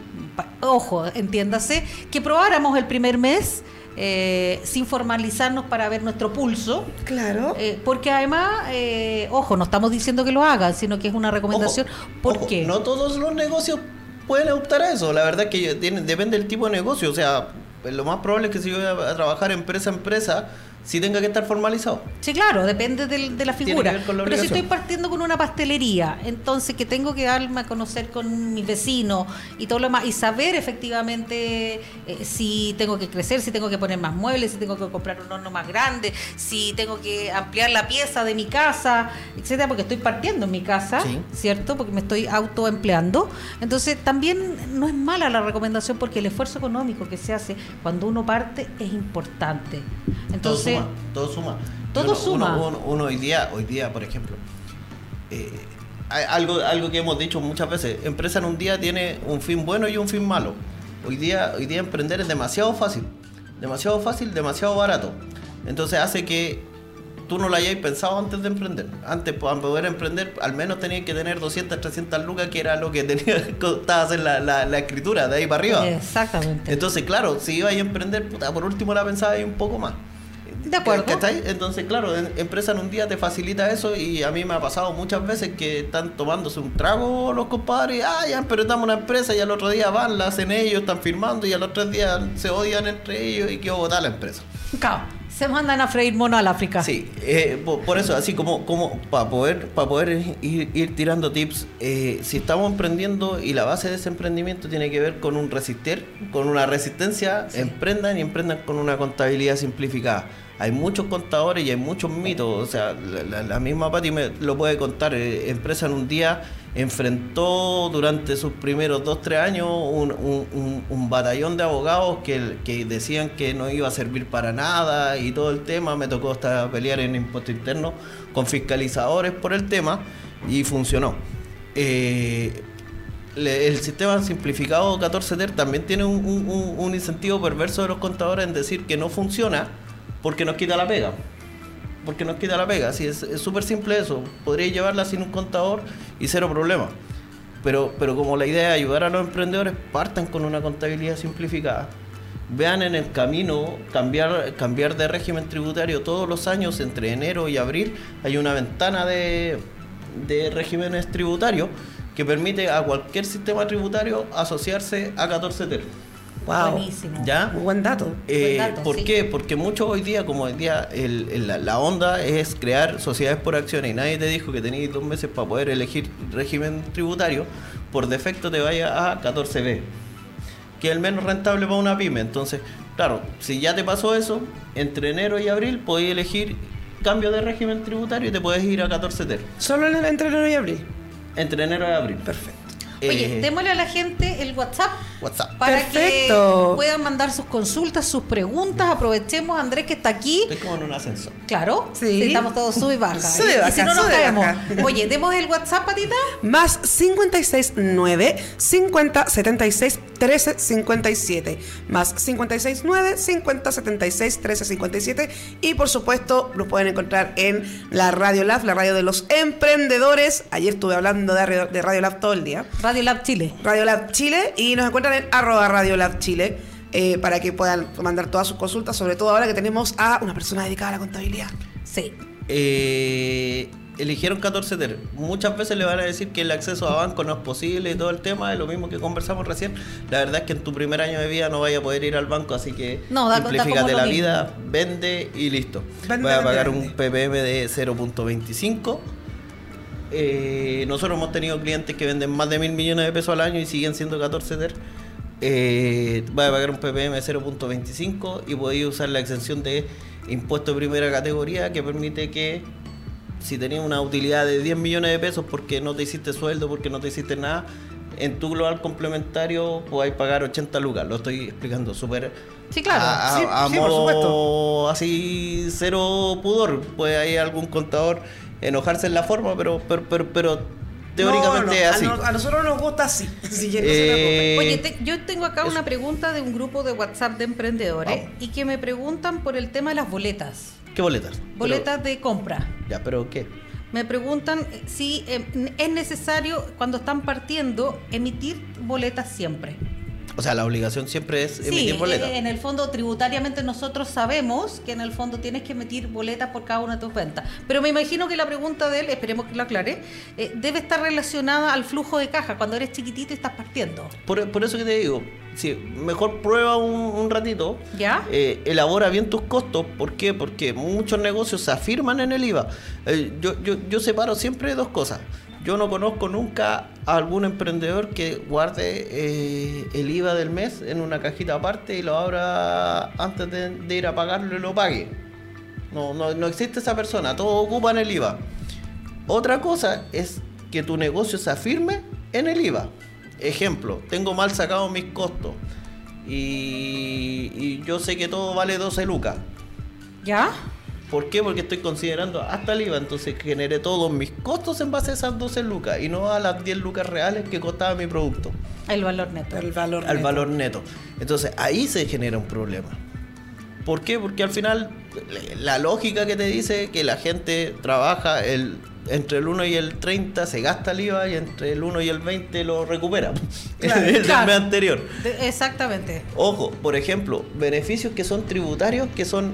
Speaker 5: ojo, entiéndase, que probáramos el primer mes eh, sin formalizarnos para ver nuestro pulso.
Speaker 8: Claro.
Speaker 5: eh, porque además, eh, ojo, no estamos diciendo que lo hagan, sino que es una recomendación.
Speaker 6: Ojo,
Speaker 5: ¿Por
Speaker 6: ojo,
Speaker 5: qué?
Speaker 6: No todos los negocios pueden optar a eso. La verdad es que tiene- depende del tipo de negocio. O sea, lo más probable es que si yo voy a, a trabajar empresa a empresa, sí tenga que estar formalizado.
Speaker 5: Sí, claro, depende del- de la figura.
Speaker 6: que ver con la
Speaker 5: Pero si estoy partiendo con una pastelería, entonces que tengo que darme a conocer con mis vecinos y todo lo demás, y saber efectivamente eh, si tengo que crecer, si tengo que poner más muebles, si tengo que comprar un horno más grande, si tengo que ampliar la pieza de mi casa, etcétera, porque estoy partiendo en mi casa,
Speaker 6: Sí.
Speaker 5: ¿cierto? Porque me estoy autoempleando. Entonces, también no es mala la recomendación porque el esfuerzo económico que se hace cuando uno parte es importante. Entonces,
Speaker 6: todo suma, todo suma.
Speaker 5: todo
Speaker 6: Uno-
Speaker 5: suma.
Speaker 6: Uno, uno- uno hoy día, hoy día, por ejemplo, eh, hay algo, algo que hemos dicho muchas veces, empresa en un día tiene un fin bueno y un fin malo. Hoy día, hoy día emprender es demasiado fácil, demasiado fácil, demasiado barato. Entonces hace que tú no lo hayáis pensado antes de emprender. Antes, para poder emprender, al menos tenías que tener 200, 300 lucas, que era lo que (laughs) tenía costaba hacer la, la- la escritura, de ahí para arriba.
Speaker 5: Exactamente.
Speaker 6: Entonces, claro, si ibas a emprender, puta, por último la pensabas ahí un poco más.
Speaker 5: De acuerdo.
Speaker 6: ¿Cachai? Entonces, claro, en- empresa en un día te facilita eso y a mí me ha pasado muchas veces que están tomándose un trago los compadres, ah, ya, pero estamos una empresa y al otro día van, la hacen ellos, están firmando y al otro día se odian entre ellos y quedó botada la empresa.
Speaker 5: Claro, se mandan a freír mono al África.
Speaker 6: Sí, eh, po- por, eso, así como, como para poder, para poder ir, ir tirando tips, eh, si estamos emprendiendo y la base de ese emprendimiento tiene que ver con un resistir, con una resistencia, emprendan y emprendan con una contabilidad simplificada. Hay muchos contadores y hay muchos mitos, o sea, la, misma Pati me lo puede contar, eh, empresa en un día enfrentó durante sus primeros dos, tres años un, batallón de abogados que, decían que no iba a servir para nada y todo el tema. Me tocó hasta pelear en impuesto interno con fiscalizadores por el tema y funcionó. Eh, el sistema simplificado 14 TER también tiene un- un incentivo perverso de los contadores en decir que no funciona porque nos quita la pega porque nos quita la pega. Sí, es es súper simple eso. Podría llevarla sin un contador y cero problema. Pero, pero como la idea es ayudar a los emprendedores, partan con una contabilidad simplificada. Vean en el camino cambiar, cambiar de régimen tributario todos los años, entre enero y abril, hay una ventana de, de regímenes tributarios que permite a cualquier sistema tributario asociarse a 14 TER.
Speaker 8: Wow.
Speaker 5: Buenísimo.
Speaker 6: ¿Ya?
Speaker 8: Muy buen dato.
Speaker 6: Eh,
Speaker 5: Buen dato,
Speaker 6: ¿Por
Speaker 5: sí.
Speaker 6: qué? Porque mucho hoy día, como hoy día el- el- la, la onda es crear sociedades por acciones y nadie te dijo que tenías dos meses para poder elegir régimen tributario, por defecto te vaya a 14B, que es el menos rentable para una pyme. Entonces, Claro, si ya te pasó eso, entre enero y abril podés elegir cambio de régimen tributario y te puedes ir a 14 ter.
Speaker 8: Solo en- entre enero y abril.
Speaker 6: Entre enero y abril.
Speaker 8: Perfecto.
Speaker 5: Oye,
Speaker 6: Eh,
Speaker 5: démosle a la gente el WhatsApp
Speaker 6: WhatsApp.
Speaker 5: para
Speaker 8: Perfecto.
Speaker 5: que puedan mandar sus consultas, sus preguntas. Aprovechemos, Andrés, que está aquí.
Speaker 6: Estoy como en un ascensor.
Speaker 5: Claro,
Speaker 8: Sí.
Speaker 5: estamos todos sub y baja. (laughs)
Speaker 8: Sub y
Speaker 5: si no nos caemos.
Speaker 8: baja.
Speaker 5: Oye, demos el WhatsApp, patita.
Speaker 8: Más 569 50 76 13 57. Más 569 50 76 13 57. Y por supuesto, nos pueden encontrar en la Radio Lab, la radio de los emprendedores. Ayer estuve hablando de Radio, de Radio Lab todo el día.
Speaker 5: Radio Lab Chile.
Speaker 8: Radio Lab Chile y nos encuentran en arroba Radio Lab Chile eh, para que puedan mandar todas sus consultas, sobre todo ahora que tenemos a una persona dedicada a la contabilidad.
Speaker 5: Sí.
Speaker 6: Eh, eligieron 14 ter. Muchas veces le van a decir que el acceso a banco no es posible y todo el tema, es lo mismo que conversamos recién. La verdad es que en tu primer año de vida no vaya a poder ir al banco, así que
Speaker 5: No, da-
Speaker 6: simplifícate la
Speaker 5: mismo.
Speaker 6: vida, vende y listo.
Speaker 8: Vende,
Speaker 6: Voy a
Speaker 8: vende,
Speaker 6: pagar
Speaker 8: vende.
Speaker 6: un ppm de 0.25. Eh, nosotros hemos tenido clientes que venden más de mil millones de pesos al año y siguen siendo 14 ter. Eh, va a pagar un ppm de 0.25 y podéis usar la exención de impuesto de primera categoría que permite que si tenías una utilidad de 10 millones de pesos porque no te hiciste sueldo, porque no te hiciste nada, en tu global complementario podáis pagar 80 lucas. Lo estoy explicando súper
Speaker 5: Sí, claro.
Speaker 6: a, a-
Speaker 8: Sí,
Speaker 6: a
Speaker 8: sí, por
Speaker 6: modo
Speaker 8: supuesto.
Speaker 6: así cero pudor. Puede hay algún contador enojarse en la forma, pero pero pero, pero teóricamente
Speaker 8: No, no,
Speaker 6: es
Speaker 8: a
Speaker 6: así.
Speaker 8: no- A, nosotros nos gusta así. (laughs) que
Speaker 6: Eh,
Speaker 5: Oye, te- yo tengo acá
Speaker 6: eso.
Speaker 5: una pregunta de un grupo de WhatsApp de emprendedores
Speaker 6: Vamos.
Speaker 5: y que me preguntan por el tema de las boletas.
Speaker 6: ¿Qué boletas?
Speaker 5: Boletas de compra.
Speaker 6: Ya, pero ¿qué?
Speaker 5: Me preguntan si eh, es necesario, cuando están partiendo, emitir boletas siempre.
Speaker 6: O sea, la obligación siempre es
Speaker 5: Sí,
Speaker 6: emitir boletas.
Speaker 5: eh, en el fondo tributariamente nosotros sabemos que en el fondo tienes que emitir boletas por cada una de tus ventas. Pero me imagino que la pregunta de él, esperemos que lo aclare, eh, debe estar relacionada al flujo de caja cuando eres chiquitito y estás partiendo.
Speaker 6: Por, por eso que te digo, sí, mejor prueba un, un ratito.
Speaker 5: ¿Ya?
Speaker 6: eh, elabora bien tus costos. ¿Por qué? Porque muchos negocios se afirman en el IVA. Eh, yo, yo, yo separo siempre dos cosas. Yo no conozco nunca a algún emprendedor que guarde eh, el IVA del mes en una cajita aparte y lo abra antes de, ir a pagarlo y lo pague. No, no, no existe esa persona. Todos ocupan el IVA. Otra cosa es que tu negocio se afirme en el IVA. Ejemplo, tengo mal sacado mis costos y yo sé que todo vale 12 lucas.
Speaker 5: ¿Ya?
Speaker 6: ¿Por qué? Porque estoy considerando hasta el IVA, entonces generé todos mis costos en base a esas 12 lucas y no a las 10 lucas reales que costaba mi producto,
Speaker 5: El valor neto.
Speaker 8: El valor.
Speaker 6: al
Speaker 8: neto.
Speaker 6: valor neto. Entonces ahí se genera un problema. ¿Por qué? Porque al final la lógica que te dice que la gente trabaja el, entre el 1 y el 30 se gasta el IVA y entre el 1 y el 20 lo recupera (laughs)
Speaker 8: Claro,
Speaker 6: del
Speaker 5: claro.
Speaker 6: mes anterior.
Speaker 5: De- exactamente.
Speaker 6: Ojo, por ejemplo, beneficios que son tributarios que son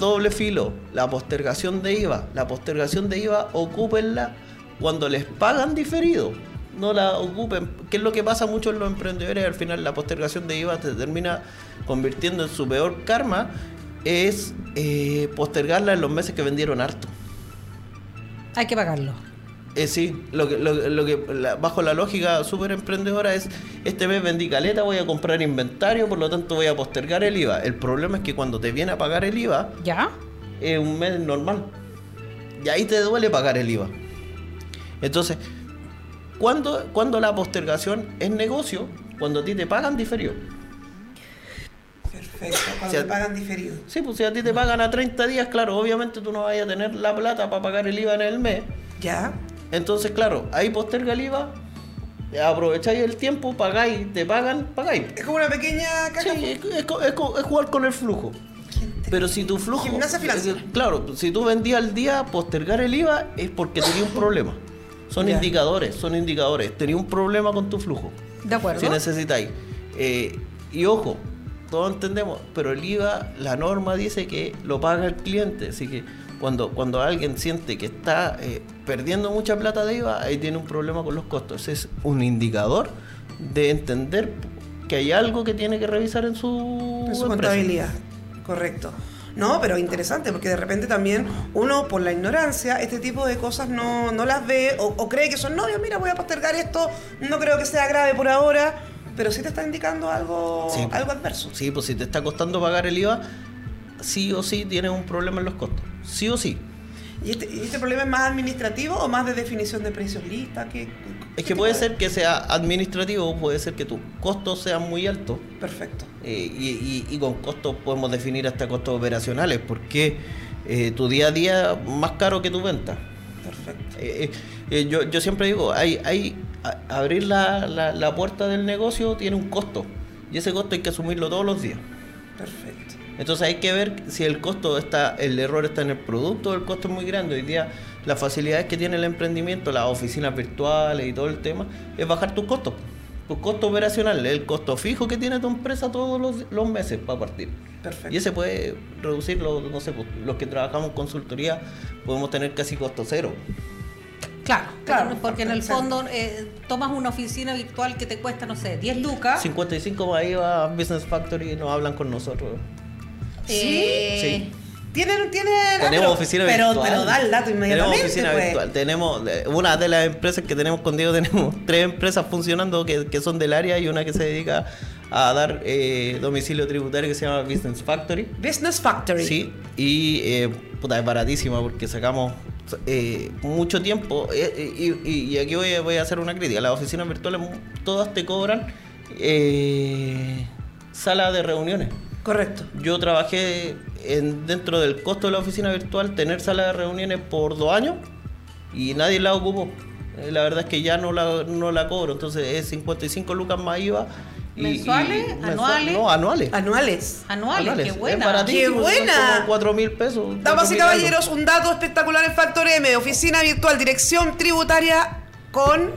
Speaker 6: doble filo. La postergación de IVA. La postergación de IVA, ocúpenla cuando les pagan diferido. No la ocupen. ¿Qué es lo que pasa mucho en los emprendedores? Al final la postergación de IVA te termina convirtiendo en su peor karma. Es eh, postergarla en los meses que vendieron harto.
Speaker 5: Hay que pagarlo.
Speaker 6: Eh, sí, lo que, lo, lo que la- bajo la lógica súper emprendedora es, este mes vendí caleta, voy a comprar inventario, por lo tanto voy a postergar el IVA. El problema es que cuando te viene a pagar el IVA,
Speaker 5: ¿Ya?
Speaker 6: es un mes normal. Y ahí te duele pagar el IVA. Entonces, cuando, cuando la postergación es negocio, cuando a ti te pagan diferido.
Speaker 8: Perfecto. Cuando
Speaker 6: Si a-
Speaker 8: te pagan diferido.
Speaker 6: Sí, pues si a ti te pagan a 30 días, claro, obviamente tú no vas a tener la plata para pagar el IVA en el mes.
Speaker 8: Ya.
Speaker 6: Entonces, claro, ahí posterga el IVA, aprovecháis el tiempo, pagáis, te pagan, pagáis.
Speaker 8: Es como una pequeña caja.
Speaker 6: Sí, es, es es es jugar con el flujo. Pero si tu flujo.
Speaker 8: Gimnasia financiera.
Speaker 6: eh, Claro, si tú vendías al día, postergar el IVA es porque tenía un problema. Son indicadores, son indicadores. Tenía un problema con tu flujo.
Speaker 5: ¿De acuerdo?
Speaker 6: Si necesitáis. Eh, y ojo, todos entendemos, pero el IVA, la norma dice que lo paga el cliente. Así que cuando, cuando alguien siente que está eh, perdiendo mucha plata de IVA, ahí tiene un problema con los costos. Es un indicador de entender que hay algo que tiene que revisar en su,
Speaker 8: En su contabilidad. Correcto. No, pero interesante, porque de repente también uno, por la ignorancia, este tipo de cosas no, no las ve o, o cree que son novios. Mira, voy a postergar esto, no creo que sea grave por ahora. pero sí te está indicando algo,
Speaker 6: Sí.
Speaker 8: algo adverso.
Speaker 6: Sí, pues si te está costando pagar el IVA, sí o sí tienes un problema en los costos. Sí o sí.
Speaker 8: ¿Y este, y este problema es más administrativo o más de definición de precios lista? ¿Qué,
Speaker 6: Es que puede ser que sea administrativo, puede ser que tus costos sean muy altos.
Speaker 8: Perfecto.
Speaker 6: eh, y, y- y con costos podemos definir hasta costos operacionales, porque eh, tu día a día más caro que tu venta.
Speaker 8: Perfecto.
Speaker 6: Eh, eh, yo, yo siempre digo, hay, hay a- abrir la, la- la puerta del negocio tiene un costo. Y ese costo hay que asumirlo todos los días.
Speaker 8: Perfecto.
Speaker 6: Entonces hay que ver si el costo está, el error está en el producto o el costo es muy grande. Hoy día las facilidades que tiene el emprendimiento, las oficinas virtuales y todo el tema, es bajar tus costos. Tus costos operacionales, el costo fijo que tiene tu empresa todos los, los meses para partir.
Speaker 8: Perfecto.
Speaker 6: Y ese puede reducirlo, no sé, pues, los que trabajamos en consultoría podemos tener casi costo cero.
Speaker 5: Claro,
Speaker 8: Claro,
Speaker 5: porque en el fondo eh, tomas una oficina virtual que te cuesta, no sé, 10 lucas.
Speaker 6: 55 más IVA, Business Factory, nos hablan con nosotros.
Speaker 5: Eh,
Speaker 6: Sí.
Speaker 8: Tienen, tienen.
Speaker 6: Tenemos
Speaker 8: pero-
Speaker 6: oficina
Speaker 8: pero,
Speaker 6: virtual.
Speaker 8: Pero da el dato inmediatamente.
Speaker 6: Tenemos oficina
Speaker 8: pues.
Speaker 6: virtual. Tenemos eh, una de las empresas que tenemos con Diego, (laughs) tenemos tres empresas funcionando que, que son del área y una que se dedica a dar eh, domicilio tributario que se llama Business Factory.
Speaker 8: Business Factory.
Speaker 6: Sí, y eh, puta, es baratísima porque sacamos eh, mucho tiempo. eh, eh, y, y- y aquí voy, a- voy a hacer una crítica. Las oficinas virtuales todas te cobran eh, sala de reuniones.
Speaker 8: Correcto.
Speaker 6: Yo trabajé en, dentro del costo de la oficina virtual, tener sala de reuniones por dos años y nadie la ocupó. Eh, La verdad es que ya no la, no la cobro, entonces es 55 lucas más IVA. y-
Speaker 5: ¿Mensuales?
Speaker 6: y- mensual-
Speaker 5: ¿Anuales?
Speaker 6: No, anuales.
Speaker 8: Anuales.
Speaker 5: Anuales, qué buena.
Speaker 6: Es baratísimo,
Speaker 8: ¡Qué buena!
Speaker 6: son Como 4 mil pesos.
Speaker 8: Damas y
Speaker 6: 4.000
Speaker 8: caballeros,
Speaker 6: algo.
Speaker 8: un dato espectacular en Factor M, oficina virtual, dirección tributaria con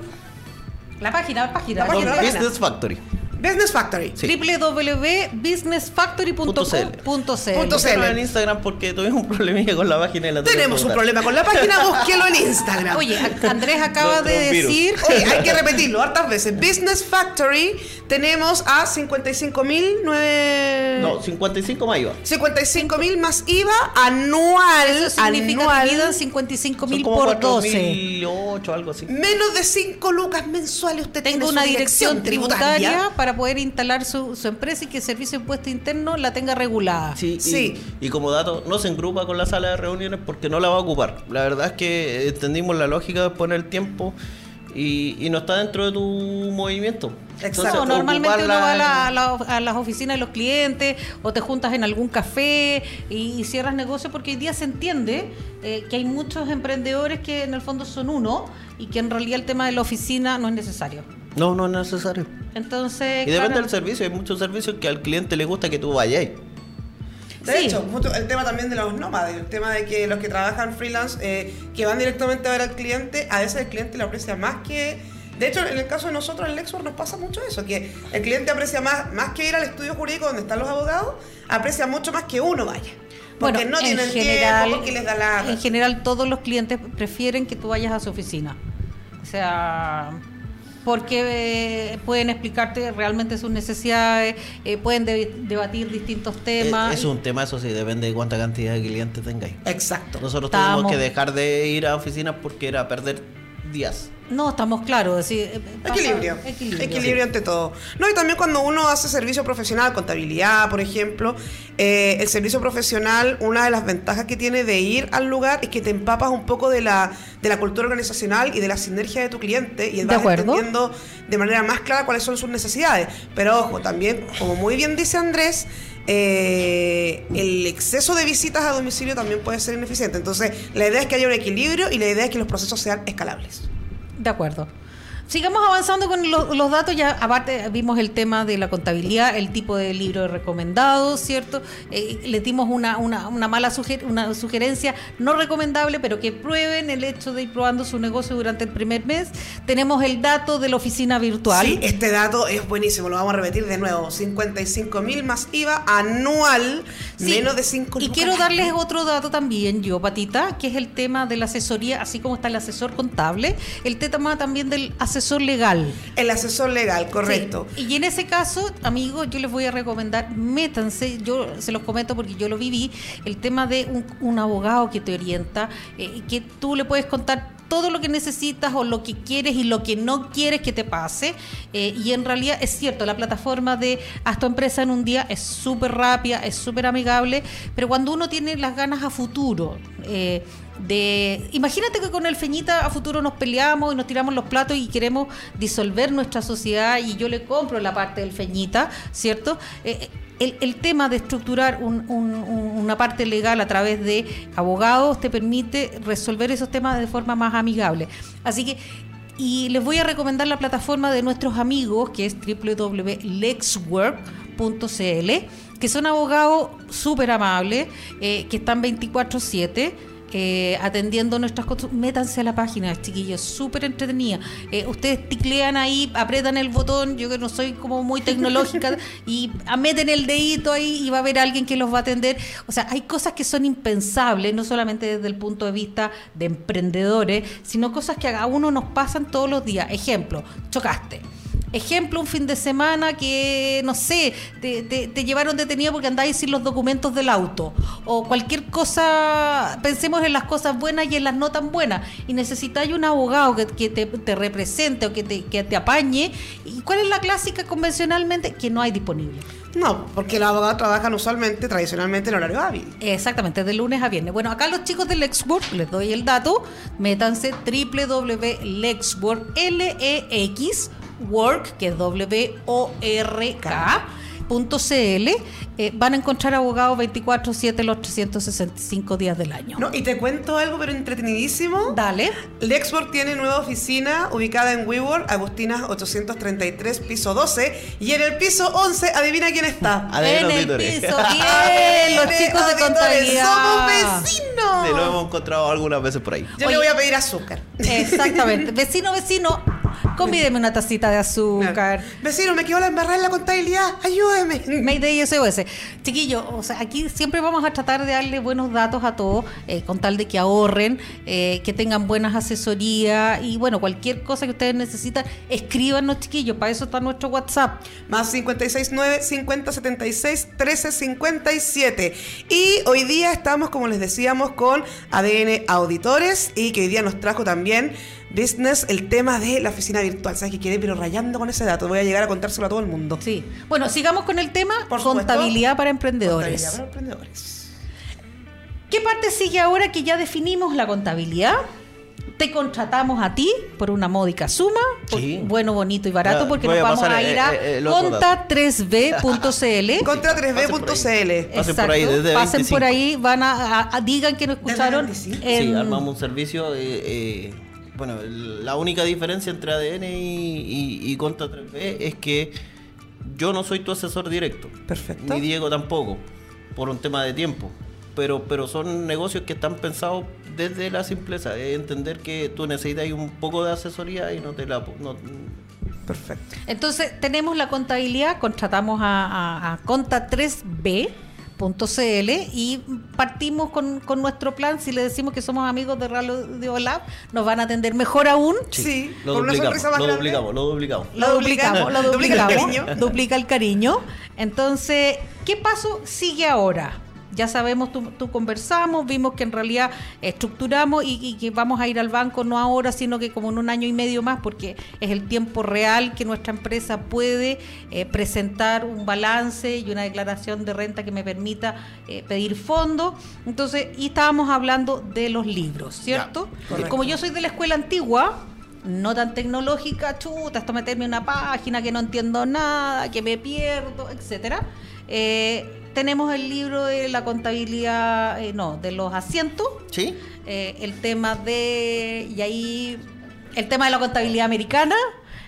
Speaker 5: La página, la página.
Speaker 8: La página,
Speaker 6: Con
Speaker 8: la página.
Speaker 6: Business Factory.
Speaker 8: Business Factory.
Speaker 6: Sí.
Speaker 5: www.businessfactory.com.cl
Speaker 6: en Instagram porque tuvimos un problemilla con la página y la
Speaker 8: Tenemos un problema con la página, (laughs) búsquelo en Instagram.
Speaker 5: Oye, Andrés acaba
Speaker 6: Los-
Speaker 5: de decir
Speaker 8: Oye, hay que repetirlo hartas veces. Business Factory tenemos a 55 mil
Speaker 6: No, 55 más IVA.
Speaker 8: 55 mil más IVA anual.
Speaker 5: Eso significa
Speaker 8: anual.
Speaker 5: dividan 55
Speaker 6: Son
Speaker 5: mil
Speaker 6: como
Speaker 5: por 12.
Speaker 6: 4.008, algo así.
Speaker 8: Menos de 5 lucas mensuales usted
Speaker 5: Tengo
Speaker 8: tiene
Speaker 5: una
Speaker 8: su
Speaker 5: dirección tributaria para poder instalar su, su empresa y que el servicio de impuesto interno la tenga regulada.
Speaker 6: Sí, y-
Speaker 8: Sí.
Speaker 6: Y, como dato, no se engrupa con la sala de reuniones porque no la va a ocupar. La verdad es que entendimos la lógica de poner el tiempo y, y no está dentro de tu movimiento.
Speaker 8: Exacto.
Speaker 5: No, normalmente uno va a, la- la- a las oficinas de los clientes o te juntas en algún café y, y cierras negocio porque hoy día se entiende eh, que hay muchos emprendedores que en el fondo son uno y que en realidad el tema de la oficina no es necesario.
Speaker 6: No, no es necesario.
Speaker 5: Entonces,
Speaker 6: Y depende
Speaker 5: claro,
Speaker 6: del servicio. Hay muchos servicios que al cliente le gusta que tú vayas.
Speaker 8: De
Speaker 5: Sí.
Speaker 8: hecho, mucho- el tema también de los nómades, el tema de que los que trabajan freelance, eh, que van directamente a ver al cliente, a veces el cliente le aprecia más que... De hecho, en el caso de nosotros en Lexor nos pasa mucho eso, que el cliente aprecia más, más que ir al estudio jurídico donde están los abogados, aprecia mucho más que uno vaya. Porque
Speaker 5: bueno,
Speaker 8: no
Speaker 5: en
Speaker 8: tienen
Speaker 5: general,
Speaker 8: tiempo, porque les da la...
Speaker 5: En general, todos los clientes prefieren que tú vayas a su oficina. O sea, porque eh, pueden explicarte realmente sus necesidades, eh, pueden de- debatir distintos temas.
Speaker 6: Es, es un tema, eso sí, depende de cuánta cantidad de clientes tengáis.
Speaker 8: Exacto.
Speaker 6: Nosotros
Speaker 5: Estamos-
Speaker 6: tuvimos que dejar de ir a oficinas porque era perder días.
Speaker 5: No, estamos claros. eh, pasa-
Speaker 8: Equilibrio.
Speaker 5: Equilibrio.
Speaker 8: Equilibrio ante todo. No, y también cuando uno hace servicio profesional, contabilidad, por ejemplo, eh, el servicio profesional, una de las ventajas que tiene de ir al lugar es que te empapas un poco de la, de la cultura organizacional y de la sinergia de tu cliente y
Speaker 5: De
Speaker 8: vas
Speaker 5: acuerdo.
Speaker 8: entendiendo de manera más clara cuáles son sus necesidades. Pero ojo, también, como muy bien dice Andrés, eh, el exceso de visitas a domicilio también puede ser ineficiente. Entonces, la idea es que haya un equilibrio y la idea es que los procesos sean escalables.
Speaker 5: De acuerdo. Sigamos avanzando con lo- los datos. Ya aparte vimos el tema de la contabilidad, el tipo de libro recomendado, ¿cierto? Eh, le dimos una, una, una mala suger- una sugerencia no recomendable, pero que prueben el hecho de ir probando su negocio durante el primer mes. Tenemos el dato de la oficina virtual.
Speaker 8: Sí, este dato es buenísimo, lo vamos a repetir de nuevo. 55 mil más IVA anual,
Speaker 5: Sí,
Speaker 8: menos de 5
Speaker 5: Y quiero darles otro dato también, yo, Patita, que es el tema de la asesoría, así como está el asesor contable, el tema también del asesor legal.
Speaker 8: El asesor legal, correcto.
Speaker 5: Sí, Y en ese caso, amigos, yo les voy a recomendar, métanse, yo se los comento porque yo lo viví, el tema de un, un abogado que te orienta, eh, que tú le puedes contar todo lo que necesitas o lo que quieres y lo que no quieres que te pase. Eh, y en realidad es cierto, la plataforma de Haz tu empresa en un día es súper rápida, es súper amigable, pero cuando uno tiene las ganas a futuro, eh, de imagínate que con el Feñita a futuro nos peleamos y nos tiramos los platos y queremos disolver nuestra sociedad y yo le compro la parte del Feñita, ¿cierto? Eh, el, el tema de estructurar un- un- un- una parte legal a través de abogados te permite resolver esos temas de forma más amigable. Así que y les voy a recomendar la plataforma de nuestros amigos, que es www.lexwork.cl, que son abogados súper amables, eh, que están 24/7. Eh, atendiendo nuestras cosas, métanse a la página, chiquillos, súper entretenida. Eh, ustedes ticlean ahí, apretan el botón, yo que no soy como muy tecnológica, (laughs) y ah, meten el dedito ahí y va a haber alguien que los va a atender. O sea, hay cosas que son impensables, no solamente desde el punto de vista de emprendedores, sino cosas que a uno nos pasan todos los días. Ejemplo, chocaste. Ejemplo, un fin de semana que, no sé, te, te- te llevaron detenido porque andáis sin los documentos del auto. O cualquier cosa, pensemos en las cosas buenas y en las no tan buenas. Y necesitáis un abogado que, que te, te represente o que te, que te apañe. ¿Y cuál es la clásica convencionalmente? Que no hay disponible.
Speaker 8: No, porque los abogados trabajan usualmente, tradicionalmente, en horario hábil.
Speaker 5: Exactamente, de lunes a viernes. Bueno, acá los chicos de Lexwork, les doy el dato, métanse www.lexwork, L-E-X, work, que es W-O-R-K, punto CL, eh, van a encontrar abogados 24-7 los 365 días del año.
Speaker 8: No, y te cuento algo, pero entretenidísimo.
Speaker 5: Dale.
Speaker 8: Lexwork tiene nueva oficina ubicada en WeWork, Agustinas 833, piso 12. Y en el piso 11, adivina quién está. (laughs)
Speaker 5: En el
Speaker 6: Auditores.
Speaker 5: piso, (laughs) bien, los
Speaker 8: ADN
Speaker 5: chicos de contabilidad.
Speaker 8: ¡Somos vecinos!
Speaker 6: Sí, lo hemos encontrado algunas veces por ahí.
Speaker 8: Yo
Speaker 5: Oye.
Speaker 8: le voy a pedir azúcar.
Speaker 5: Exactamente. (laughs) Vecino, vecino, convídeme una tacita de azúcar.
Speaker 8: Vecino, me quedó la embarrada en la contabilidad. Ayúdeme.
Speaker 5: Mayday SOS. Chiquillos, o sea, aquí siempre vamos a tratar de darle buenos datos a todos, eh, con tal de que ahorren, eh, que tengan buenas asesorías y bueno, cualquier cosa que ustedes necesitan, escríbanos, chiquillos, para eso está nuestro WhatsApp.
Speaker 8: Más 569 5076 1357. Y hoy día estamos, como les decíamos, con ADN Auditores y que hoy día nos trajo también Business el tema de la oficina virtual. ¿Sabes que quedé pero rayando con ese dato? Voy a llegar a contárselo a todo el mundo.
Speaker 5: Sí. Bueno, sigamos con el tema
Speaker 8: Por supuesto.
Speaker 5: contabilidad para emprendedores.
Speaker 8: Contabilidad para emprendedores.
Speaker 5: ¿Qué parte sigue ahora que ya definimos la contabilidad? Te contratamos a ti por una módica suma, por-
Speaker 6: Sí.
Speaker 5: bueno, bonito y barato, porque nos vamos a ir a
Speaker 6: eh, eh, el otro
Speaker 5: conta3b.cl.
Speaker 8: Contra
Speaker 6: Pasen
Speaker 8: 3b.cl.
Speaker 6: Pasen por ahí, desde
Speaker 5: Pasen
Speaker 6: 25.
Speaker 5: por ahí, van a, a- a- digan que nos escucharon.
Speaker 8: 25.
Speaker 6: Sí, armamos un servicio. eh, eh, bueno, el- la única diferencia entre ADN y, y, y Conta 3B es que yo no soy tu asesor directo.
Speaker 8: Perfecto.
Speaker 6: Ni Diego tampoco, por un tema de tiempo. Pero, pero son negocios que están pensados desde la simpleza, de entender que tú necesitas un poco de asesoría y no te la... no-
Speaker 8: Perfecto.
Speaker 5: Entonces, tenemos la contabilidad, contratamos a, a- a conta3b.cl y partimos con, con nuestro plan. Si le decimos que somos amigos de Radio Lab, nos van a atender mejor aún.
Speaker 8: Sí,
Speaker 6: lo
Speaker 8: con una
Speaker 6: duplicamos, lo duplicamos, lo duplicamos.
Speaker 5: Lo duplicamos, lo
Speaker 8: Duplica el
Speaker 5: duplicamos,
Speaker 8: cariño.
Speaker 5: duplica el cariño. Entonces, ¿qué paso sigue ahora? Ya sabemos, tú, tú conversamos, vimos que en realidad estructuramos y, y que vamos a ir al banco no ahora, sino que como en un año y medio más, porque es el tiempo real que nuestra empresa puede eh, presentar un balance y una declaración de renta que me permita eh, pedir fondos. Entonces, y estábamos hablando de los libros, ¿cierto? como yo soy de la escuela antigua, no tan tecnológica, chuta, esto meterme en una página que no entiendo nada, que me pierdo, etcétera. Eh, tenemos el libro de la contabilidad, eh, no, de los asientos,
Speaker 6: ¿Sí?
Speaker 5: eh, el tema de, y ahí, el tema de la contabilidad americana,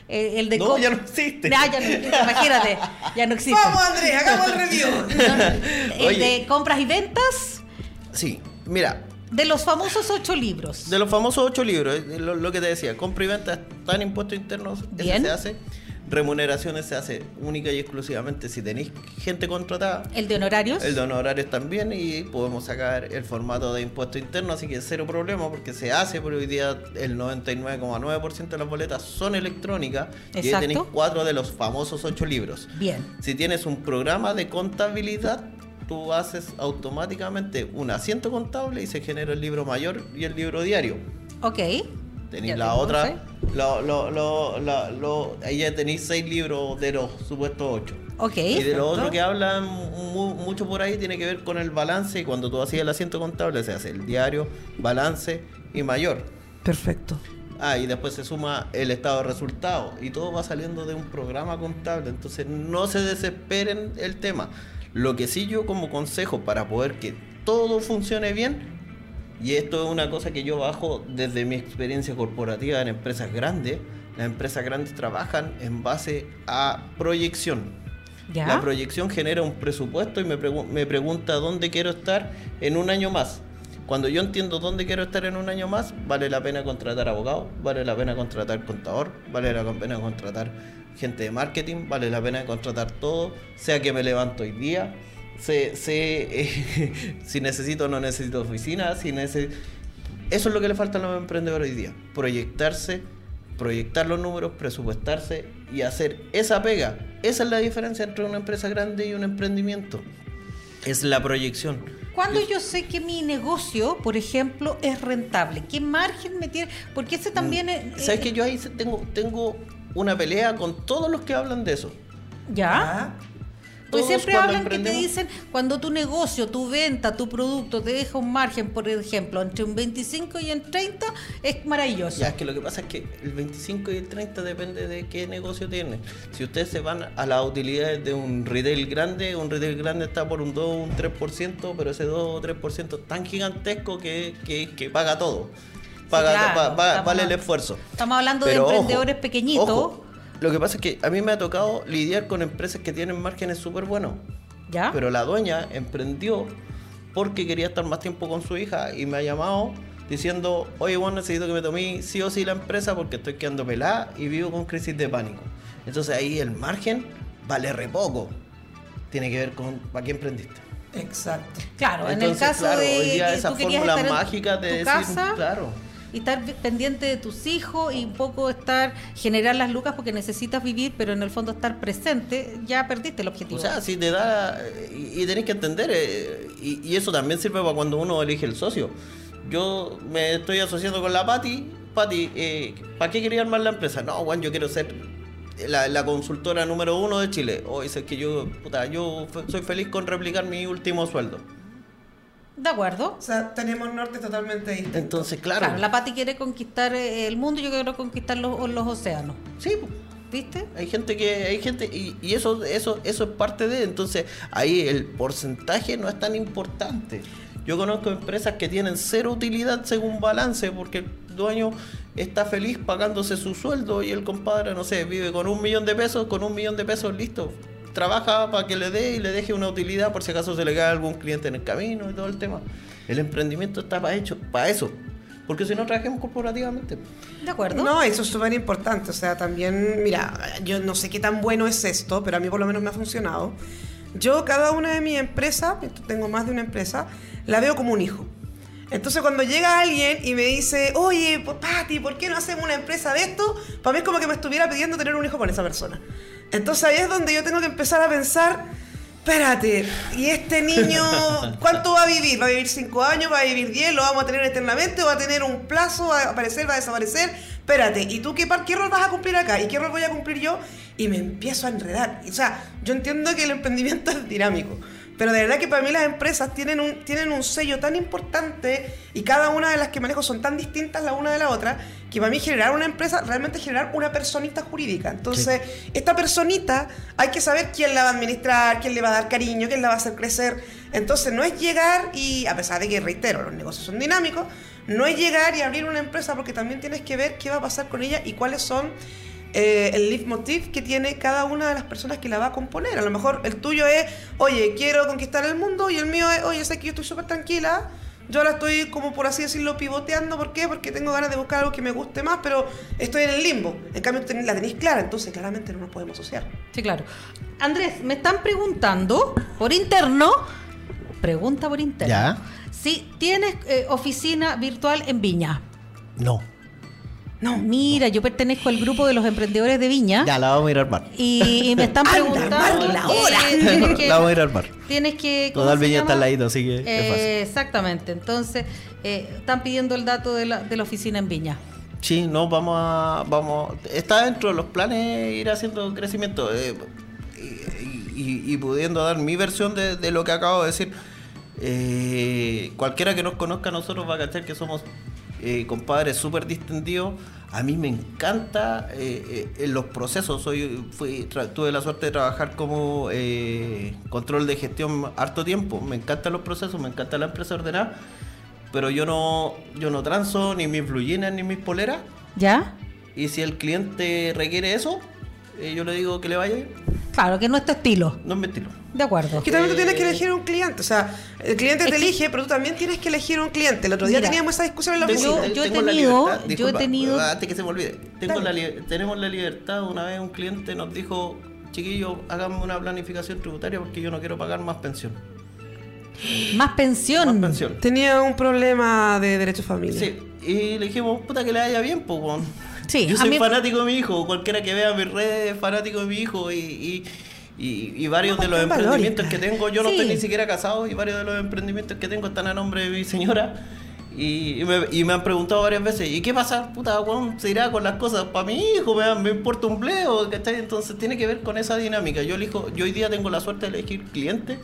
Speaker 5: eh, el de...
Speaker 6: No, ya no existe.
Speaker 5: Ah, ya no existe, imagínate, ya no existe.
Speaker 8: Vamos, Andrés, hagamos el review. (laughs)
Speaker 5: El
Speaker 6: Oye.
Speaker 5: de compras y ventas,
Speaker 6: Sí, mira,
Speaker 5: de los famosos ocho libros.
Speaker 6: De los famosos ocho libros, lo, lo que te decía, compra y venta están impuestos internos,
Speaker 5: Bien.
Speaker 6: se hace. Remuneraciones se hace única y exclusivamente si tenéis gente contratada.
Speaker 5: El de honorarios.
Speaker 6: El de honorarios también y podemos sacar el formato de impuesto interno, así que cero problema porque se hace, pero hoy día el 99,9% de las boletas son electrónicas y ahí tenéis cuatro de los famosos ocho libros.
Speaker 5: Bien.
Speaker 6: Si tienes un programa de contabilidad, tú haces automáticamente un asiento contable y se genera el libro mayor y el libro diario.
Speaker 5: Ok.
Speaker 6: Tenéis la otra, lo, ahí ya tenéis seis libros de los supuestos ocho.
Speaker 5: Ok.
Speaker 6: Y de lo otro que hablan mu- mucho por ahí tiene que ver con el balance. Y cuando tú hacías el asiento contable, se hace el diario, balance y mayor.
Speaker 8: Perfecto.
Speaker 6: Ah, y después se suma el estado de resultados. Y todo va saliendo de un programa contable. Entonces no se desesperen el tema. Lo que sí yo como consejo para poder que todo funcione bien, y esto es una cosa que yo bajo desde mi experiencia corporativa en empresas grandes, las empresas grandes trabajan en base a proyección.
Speaker 5: ¿Ya?
Speaker 6: La proyección genera un presupuesto y me, pregu- me pregunta dónde quiero estar en un año más. Cuando yo entiendo dónde quiero estar en un año más, vale la pena contratar abogado, vale la pena contratar contador, vale la pena contratar gente de marketing, vale la pena contratar todo, sea que me levanto hoy día, sé, sé, eh, (laughs) si necesito o no necesito oficina, si Eso es lo que le falta a los emprendedores hoy día, proyectarse, proyectar los números, presupuestarse y hacer esa pega. Esa es la diferencia entre una empresa grande y un emprendimiento. Es la proyección.
Speaker 5: ¿Cuándo yo sé que mi negocio, por ejemplo, es rentable? ¿Qué margen me tiene? Porque ese también es...
Speaker 6: ¿Sabes
Speaker 5: eh,
Speaker 6: que yo ahí se- tengo, tengo una pelea con todos los que hablan de eso?
Speaker 5: ¿Ya? Pues siempre hablan que te dicen, cuando tu negocio, tu venta, tu producto te deja un margen, por ejemplo, entre un 25 y un 30, es maravilloso.
Speaker 6: Ya, es que lo que pasa es que el 25 y el 30 depende de qué negocio tiene. Si ustedes se van a las utilidades de un retail grande, un retail grande está por un 2 o un 3%, pero ese 2 o 3% es tan gigantesco que, que, que paga todo. Paga,
Speaker 5: claro,
Speaker 6: pa- pa-
Speaker 5: estamos
Speaker 6: vale el esfuerzo.
Speaker 5: Estamos hablando
Speaker 6: Pero
Speaker 5: de
Speaker 6: ojo,
Speaker 5: emprendedores pequeñitos.
Speaker 6: ojo, lo que pasa es que a mí me ha tocado lidiar con empresas que tienen márgenes súper buenos.
Speaker 5: ¿Ya?
Speaker 6: Pero la dueña emprendió porque quería estar más tiempo con su hija y me ha llamado diciendo, oye, bueno, necesito que me tomé sí o sí la empresa porque estoy quedando pelada y vivo con crisis de pánico. Entonces ahí el margen vale re poco. Tiene que ver con para qué emprendiste.
Speaker 8: Exacto.
Speaker 5: Claro, en el
Speaker 6: Entonces,
Speaker 5: caso
Speaker 6: claro,
Speaker 5: de
Speaker 6: hoy día
Speaker 5: que estar en
Speaker 6: mágicas de decir,
Speaker 5: casa
Speaker 6: claro.
Speaker 5: Y estar pendiente de tus hijos y un poco estar generar las lucas porque necesitas vivir, pero en el fondo estar presente, ya perdiste el objetivo.
Speaker 6: O sea, si te da. Y, y tenés que entender, eh, y, eso también sirve para cuando uno elige el socio. Yo me estoy asociando con la Pati. Pati, eh, ¿para qué quería armar la empresa? No, Juan, yo quiero ser la, consultora número uno de Chile. O dice que yo, puta, yo soy feliz con replicar mi último sueldo.
Speaker 5: De acuerdo.
Speaker 8: O sea, tenemos norte totalmente distinto.
Speaker 6: Entonces, claro.
Speaker 5: Claro, la Pati quiere conquistar eh, el mundo, yo quiero conquistar los, los océanos.
Speaker 6: Sí, pues.
Speaker 5: ¿Viste?
Speaker 6: Hay gente que, hay gente, y, y eso, eso, eso es parte de, entonces ahí el porcentaje no es tan importante. Yo conozco empresas que tienen cero utilidad según balance, porque el dueño está feliz pagándose su sueldo y el compadre, no sé, vive con un millón de pesos, con un millón de pesos listo. Trabaja para que le dé y le deje una utilidad por si acaso se le cae algún cliente en el camino y todo el tema. El emprendimiento está para hecho, para eso. Porque si no trabajemos corporativamente.
Speaker 5: ¿De acuerdo?
Speaker 8: No, eso es súper importante. O sea, también, mira, yo no sé qué tan bueno es esto, pero a mí por lo menos me ha funcionado. Yo, cada una de mis empresas, tengo más de una empresa, la veo como un hijo. Entonces, cuando llega alguien y me dice, oye, pues, Pati, ¿por qué no hacemos una empresa de esto? Para mí es como que me estuviera pidiendo tener un hijo con esa persona. Entonces, ahí es donde yo tengo que empezar a pensar, espérate, ¿y este niño (laughs) cuánto va a vivir? ¿Va a vivir 5 años? ¿Va a vivir 10? ¿Lo vamos a tener eternamente? ¿O va a tener un plazo? ¿Va a aparecer? ¿Va a desaparecer? Espérate, ¿y tú qué, qué rol vas a cumplir acá? ¿Y qué rol voy a cumplir yo? Y me empiezo a enredar. O sea, yo entiendo que el emprendimiento (laughs) es dinámico. Pero de verdad que para mí las empresas tienen un, tienen un sello tan importante y cada una de las que manejo son tan distintas la una de la otra que para mí generar una empresa realmente es generar una personita jurídica. Entonces, esta personita hay que saber quién la va a administrar, quién le va a dar cariño, quién la va a hacer crecer. Entonces, no es llegar y, a pesar de que, reitero, los negocios son dinámicos, no es llegar y abrir una empresa porque también tienes que ver qué va a pasar con ella y cuáles son eh, el leitmotiv que tiene cada una de las personas que la va a componer. A lo mejor el tuyo es, oye, quiero conquistar el mundo y el mío es, oye, sé que yo estoy súper tranquila. Yo ahora estoy como por así decirlo pivoteando, ¿por qué? Porque tengo ganas de buscar algo que me guste más, pero estoy en el limbo. En cambio, la tenéis clara, entonces claramente no nos podemos asociar.
Speaker 5: Sí, claro. Andrés, me están preguntando por interno, pregunta por interno,
Speaker 6: Ya.
Speaker 5: si tienes eh, oficina virtual en Viña.
Speaker 6: No.
Speaker 5: No, mira, yo pertenezco al grupo de los emprendedores de Viña
Speaker 6: Ya, la vamos a ir a armar.
Speaker 5: y, y me están (laughs) preguntando. eh, (laughs) tienes que-
Speaker 6: la vamos a ir a armar.
Speaker 5: Tienes que. ¿cómo
Speaker 6: Total Viña está al ladito, así que es
Speaker 5: Eh,
Speaker 6: fácil.
Speaker 5: Exactamente. Entonces, eh, están pidiendo el dato de la, de la oficina en Viña.
Speaker 6: Sí, no, vamos a. Vamos, está dentro de los planes ir haciendo crecimiento eh, y, y- y pudiendo dar mi versión de, de lo que acabo de decir. Eh, cualquiera que nos conozca a nosotros va a cachar que somos eh, compadres súper distendidos. A mí me encanta eh, eh, en los procesos. Soy, fui, tuve la suerte de trabajar como eh, control de gestión harto tiempo. Me encantan los procesos, me encanta la empresa ordenada. Pero yo no, yo no transo ni mis blue jeans ni mis poleras.
Speaker 5: ¿Ya?
Speaker 6: Y si el cliente requiere eso, yo le digo que le vaya.
Speaker 5: Claro, que no es tu estilo.
Speaker 6: No es mi estilo.
Speaker 5: De acuerdo.
Speaker 8: Que también tú tienes que elegir un cliente. O sea, el cliente te elige, pero tú también tienes que elegir un cliente. El otro día
Speaker 5: Mira,
Speaker 8: teníamos esa discusión en la oficina.
Speaker 5: yo he
Speaker 6: tengo la
Speaker 5: tenido-
Speaker 6: libertad-
Speaker 5: yo he
Speaker 6: disculpa,
Speaker 5: tenido-
Speaker 6: Antes que se me olvide. Tengo la tenemos la libertad. Una vez un cliente nos dijo, chiquillo, háganme una planificación tributaria porque yo no quiero pagar más pensión.
Speaker 5: Más pensión.
Speaker 6: Más pensión.
Speaker 8: Tenía un problema de derecho de familia.
Speaker 6: Sí, y le dijimos, puta que le vaya bien, pues.
Speaker 5: Sí,
Speaker 6: Yo
Speaker 5: a
Speaker 6: soy
Speaker 5: mí-
Speaker 6: fanático de mi hijo, cualquiera que vea mis redes es fanático de mi hijo y, y, y- y varios de los emprendimientos que tengo, yo no
Speaker 5: Sí.
Speaker 6: estoy ni siquiera casado y varios de los emprendimientos que tengo están a nombre de mi señora. Y, y me, y me han preguntado varias veces, ¿y qué pasa? Puta, weón, se irá con las cosas para mi hijo, me, me importa un bleo, ¿cachai? Entonces tiene que ver con esa dinámica. Yo elijo, yo hoy día tengo la suerte de elegir clientes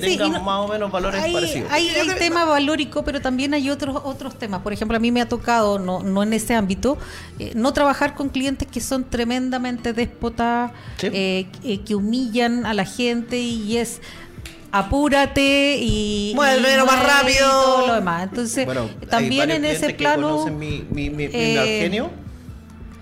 Speaker 6: que
Speaker 5: Sí,
Speaker 6: tengan
Speaker 5: no-
Speaker 6: más o menos valores
Speaker 5: hay,
Speaker 6: parecidos.
Speaker 5: Hay, hay tema valórico, pero también hay otros otros temas. Por ejemplo, a mí me ha tocado, no, no en ese ámbito, eh, no trabajar con clientes que son tremendamente déspotas,
Speaker 6: Sí.
Speaker 5: eh, eh, que humillan a la gente y es apúrate y
Speaker 8: Muévelo más
Speaker 5: y
Speaker 8: rápido.
Speaker 5: todo lo demás. Entonces,
Speaker 6: Bueno,
Speaker 5: también en ese plano
Speaker 6: mi, mi, mi,
Speaker 5: eh,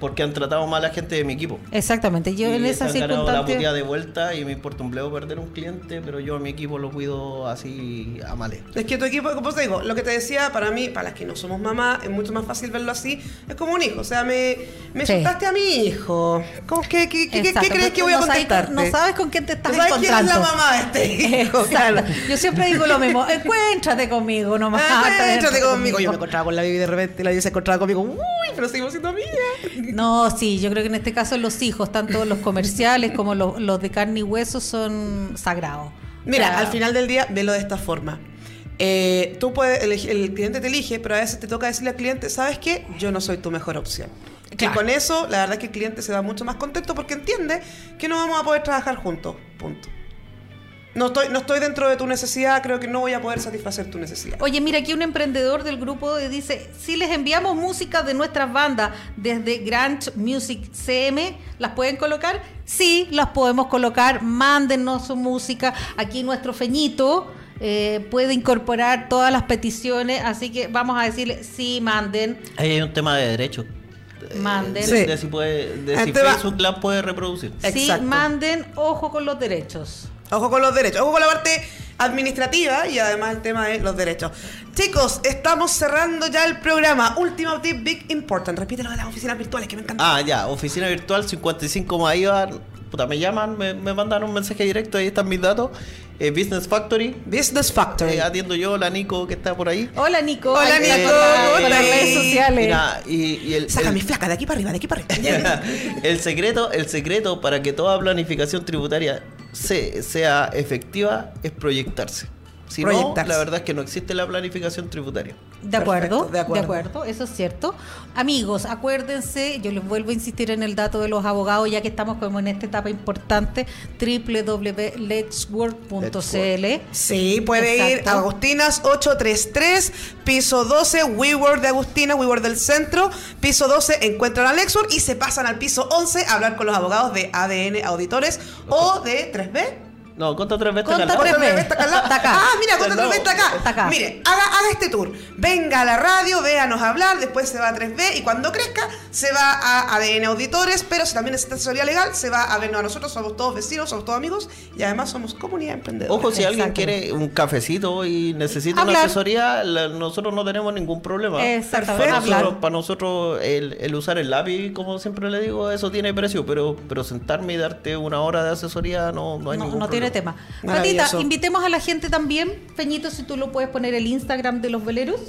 Speaker 6: porque han tratado mal a la gente de mi equipo.
Speaker 5: Exactamente, yo
Speaker 6: Y
Speaker 5: en esa
Speaker 6: ganado la
Speaker 5: circunstancia
Speaker 6: puteada de vuelta y me importa un bleo perder un cliente, pero yo a mi equipo lo cuido así a male.
Speaker 8: Es que tu equipo, como te digo, lo que te decía, para mí, para las que no somos mamá, es mucho más fácil verlo así. Es como un hijo. O sea, me, me
Speaker 5: Sí.
Speaker 8: soltaste a mi hijo. ¿Cómo, qué, qué, qué- qué crees que voy a
Speaker 5: no sabes-
Speaker 8: contestarte?
Speaker 5: No sabes con quién te estás
Speaker 8: ¿Tú sabes quién es
Speaker 5: encontrando.
Speaker 8: la mamá de este hijo? (laughs) Claro.
Speaker 5: Yo siempre digo lo mismo, encuéntrate conmigo nomás.
Speaker 8: Ah, Entrate (laughs) conmigo. Yo me encontraba con la Bibi de repente, la Bibi se encontraba conmigo. Uy, pero seguimos siendo amigas.
Speaker 5: No, sí, yo creo que en este caso los hijos, tanto los comerciales como los, los de carne y hueso, son sagrados.
Speaker 8: Mira,
Speaker 5: O sea,
Speaker 8: al final del día, velo de esta forma. Eh, tú puedes, elegir- el cliente te elige, pero a veces te toca decirle al cliente, ¿sabes qué? Yo no soy tu mejor opción.
Speaker 5: Claro.
Speaker 8: Y con eso, la verdad es que el cliente se va mucho más contento porque entiende que no vamos a poder trabajar juntos. Punto. No estoy, no estoy dentro de tu necesidad, creo que no voy a poder satisfacer tu necesidad.
Speaker 5: Oye, mira, aquí un emprendedor del grupo dice, si les enviamos música de nuestras bandas desde Grant Music CM, ¿las pueden colocar? Sí, las podemos colocar, mándennos su música. Aquí nuestro feñito eh, puede incorporar todas las peticiones, así que vamos a decirle, sí, manden.
Speaker 6: Ahí hay un tema de derecho.
Speaker 5: Manden.
Speaker 6: De,
Speaker 8: Sí.
Speaker 6: de si, puede, de si Facebook la puede reproducir.
Speaker 5: Sí,
Speaker 8: Exacto.
Speaker 5: manden, ojo con los derechos.
Speaker 8: Ojo con los derechos, ojo con la parte administrativa y además el tema de los derechos. Chicos, estamos cerrando ya el programa. Último tip, big important. Repítelo de las oficinas virtuales que me encanta.
Speaker 6: Ah, ya, oficina virtual 55 Maíba. Puta, me llaman, me, me mandan un mensaje directo, ahí están mis datos. Eh, Business Factory.
Speaker 8: Business Factory.
Speaker 6: Eh, atiendo yo, la Nico que está por ahí.
Speaker 5: Hola, Nico.
Speaker 8: Hola, Nico,
Speaker 5: con la-
Speaker 8: ¿cómo
Speaker 5: con las
Speaker 8: estás?
Speaker 5: redes sociales.
Speaker 6: Mira, y, y el,
Speaker 8: Saca
Speaker 6: el-
Speaker 8: mi flaca de aquí para arriba, de aquí para arriba. (laughs)
Speaker 6: el secreto, el secreto para que toda planificación tributaria se- sea efectiva es proyectarse. Si no, la verdad es que no existe la planificación tributaria.
Speaker 5: De acuerdo,
Speaker 8: Perfecto, de
Speaker 5: de
Speaker 8: acuerdo.
Speaker 5: eso es cierto. Amigos, acuérdense, yo les vuelvo a insistir en el dato de los abogados, ya que estamos como en esta etapa importante, www.letswork.cl.
Speaker 8: Sí, puede ir a Agustinas 833, piso 12, WeWork de Agustina, WeWork del centro, piso 12, encuentran a Lexwork y se pasan al piso 11 a hablar con los abogados de ADN Auditores o de 3B.
Speaker 6: No, conta tres veces.
Speaker 5: Conta tres
Speaker 8: acá. Ah, mira,
Speaker 6: Está al
Speaker 8: 3B está acá.
Speaker 5: Está acá.
Speaker 8: Mire, haga, haga este tour. Venga a la radio, véanos hablar, después se va a 3B y cuando crezca se va a ADN Auditores, pero si también necesita asesoría legal, se va a vernos a nosotros, somos todos vecinos, somos todos amigos y además somos comunidad emprendedora.
Speaker 6: Ojo, si alguien quiere un cafecito y necesita
Speaker 5: Hablar.
Speaker 6: una asesoría, la- nosotros no tenemos ningún problema.
Speaker 5: Exactamente,
Speaker 6: Para nosotros, para nosotros el, el usar el lápiz, como siempre le digo, eso tiene precio, pero, pero sentarme y darte una hora de asesoría no, no hay
Speaker 5: No,
Speaker 6: ningún
Speaker 5: no tiene tema. Patita, invitemos a la gente también. Peñito, si tú lo puedes poner el Instagram de los veleros.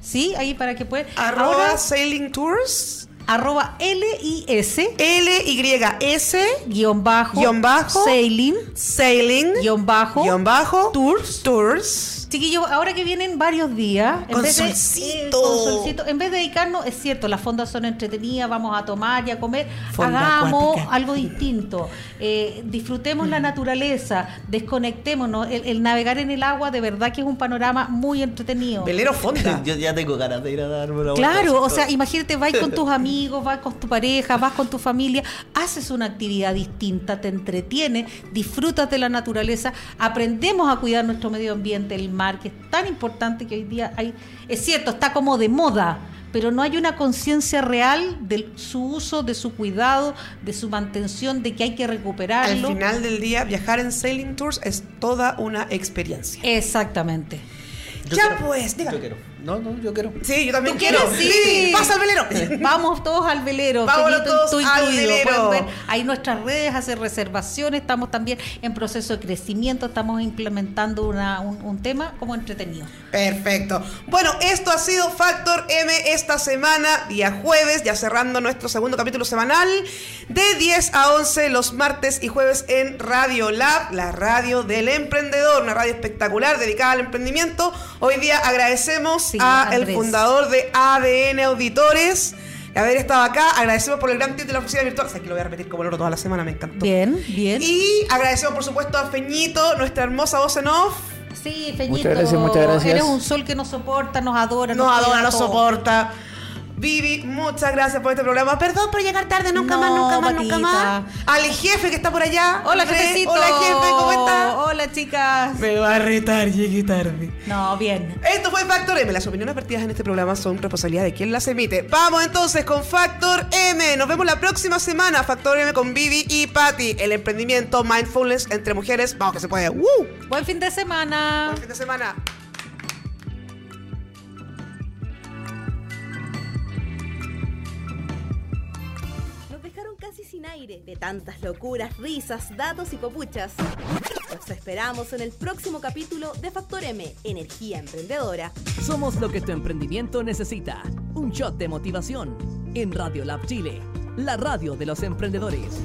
Speaker 5: Sí, ahí para que puedan.
Speaker 8: Arroba
Speaker 5: Ahora,
Speaker 8: Sailing Tours.
Speaker 5: arroba LIS
Speaker 8: L-Y-S
Speaker 5: guion bajo,
Speaker 8: Guión bajo.
Speaker 5: sailing
Speaker 8: Sailing
Speaker 5: guion bajo
Speaker 8: guion bajo
Speaker 5: tours
Speaker 8: Tours
Speaker 5: Chiquillos, ahora que vienen varios días, en
Speaker 8: Con
Speaker 5: vez de,
Speaker 8: solcito.
Speaker 5: con solcito, en vez de dedicarnos, es cierto, las fondas son entretenidas, vamos a tomar y a comer,
Speaker 8: Fonda
Speaker 5: hagamos
Speaker 8: acuática.
Speaker 5: algo distinto, Eh, disfrutemos la naturaleza, desconectémonos, el, el navegar en el agua de verdad que es un panorama muy entretenido.
Speaker 8: Velero Fonda. (laughs)
Speaker 6: Yo ya tengo ganas de ir a darme una vuelta.
Speaker 5: Claro, o sea, imagínate, vas con tus (laughs) amigos, vas con tu pareja, vas con tu familia, haces una actividad distinta, te entretiene, disfrutas de la naturaleza, aprendemos a cuidar nuestro medio ambiente, el mar, que es tan importante que hoy día hay, es cierto, está como de moda, pero no hay una conciencia real de su uso, de su cuidado, de su mantención, de que hay que
Speaker 8: Al
Speaker 5: recuperarlo.
Speaker 8: final del día, viajar en Sailing Tours es toda una experiencia.
Speaker 5: Exactamente.
Speaker 6: Yo
Speaker 8: ya
Speaker 6: quiero.
Speaker 8: pues, diga.
Speaker 6: Yo quiero. No, no, yo quiero.
Speaker 8: Sí, yo también
Speaker 5: ¿Tú quieres?
Speaker 8: quiero.
Speaker 5: Sí.
Speaker 8: pasa al velero. (laughs)
Speaker 5: Vamos todos al velero.
Speaker 8: Vámonos
Speaker 5: Felipe,
Speaker 8: todos
Speaker 5: tú
Speaker 8: al
Speaker 5: incluido.
Speaker 8: velero.
Speaker 5: Ver ahí nuestras redes, hacer reservaciones. Estamos también en proceso de crecimiento. Estamos implementando una- un, un tema como entretenido.
Speaker 8: Perfecto. Bueno, esto ha sido Factor M esta semana, día jueves, ya cerrando nuestro segundo capítulo semanal, de 10 a 11 los martes y jueves en Radio Lab, la radio del emprendedor, una radio espectacular dedicada al emprendimiento. Hoy día agradecemos
Speaker 5: Sí,
Speaker 8: a el fundador de ADN Auditores. de Haber estado acá, agradecemos por el gran tip de la oficina virtual. O sea, que lo voy a repetir como el oro toda la semana, me encantó.
Speaker 5: Bien, bien.
Speaker 8: Y agradecemos, por supuesto, a Feñito, nuestra hermosa voz en off.
Speaker 5: Sí, Feñito.
Speaker 7: Muchas gracias, muchas gracias.
Speaker 5: Eres un sol que nos soporta, nos adora.
Speaker 8: nos
Speaker 5: cuida
Speaker 8: adora, nos soporta. Vivi, muchas gracias por este programa. Perdón por llegar tarde, nunca
Speaker 5: No,
Speaker 8: más, nunca más, nunca más. Al jefe que está por allá.
Speaker 5: Hola,
Speaker 8: Re-
Speaker 5: jefecito.
Speaker 8: Hola, jefe, ¿cómo está?
Speaker 5: Hola, chicas.
Speaker 8: Me va a retar, llegué tarde.
Speaker 5: No, bien.
Speaker 8: Esto fue Factor M. Las opiniones vertidas en este programa son responsabilidad de quien las emite. Vamos entonces con Factor M. Nos vemos la próxima semana. Factor M con Vivi y Patty. El emprendimiento mindfulness entre mujeres. Vamos que se puede. ¡Woo!
Speaker 5: Buen fin de semana.
Speaker 8: Buen fin de semana.
Speaker 2: Tantas locuras, risas, datos y popuchas. Los esperamos en el próximo capítulo de Factor M, Energía Emprendedora.
Speaker 1: Somos lo que tu emprendimiento necesita. Un shot de motivación en Radio Lab Chile, la radio de los emprendedores.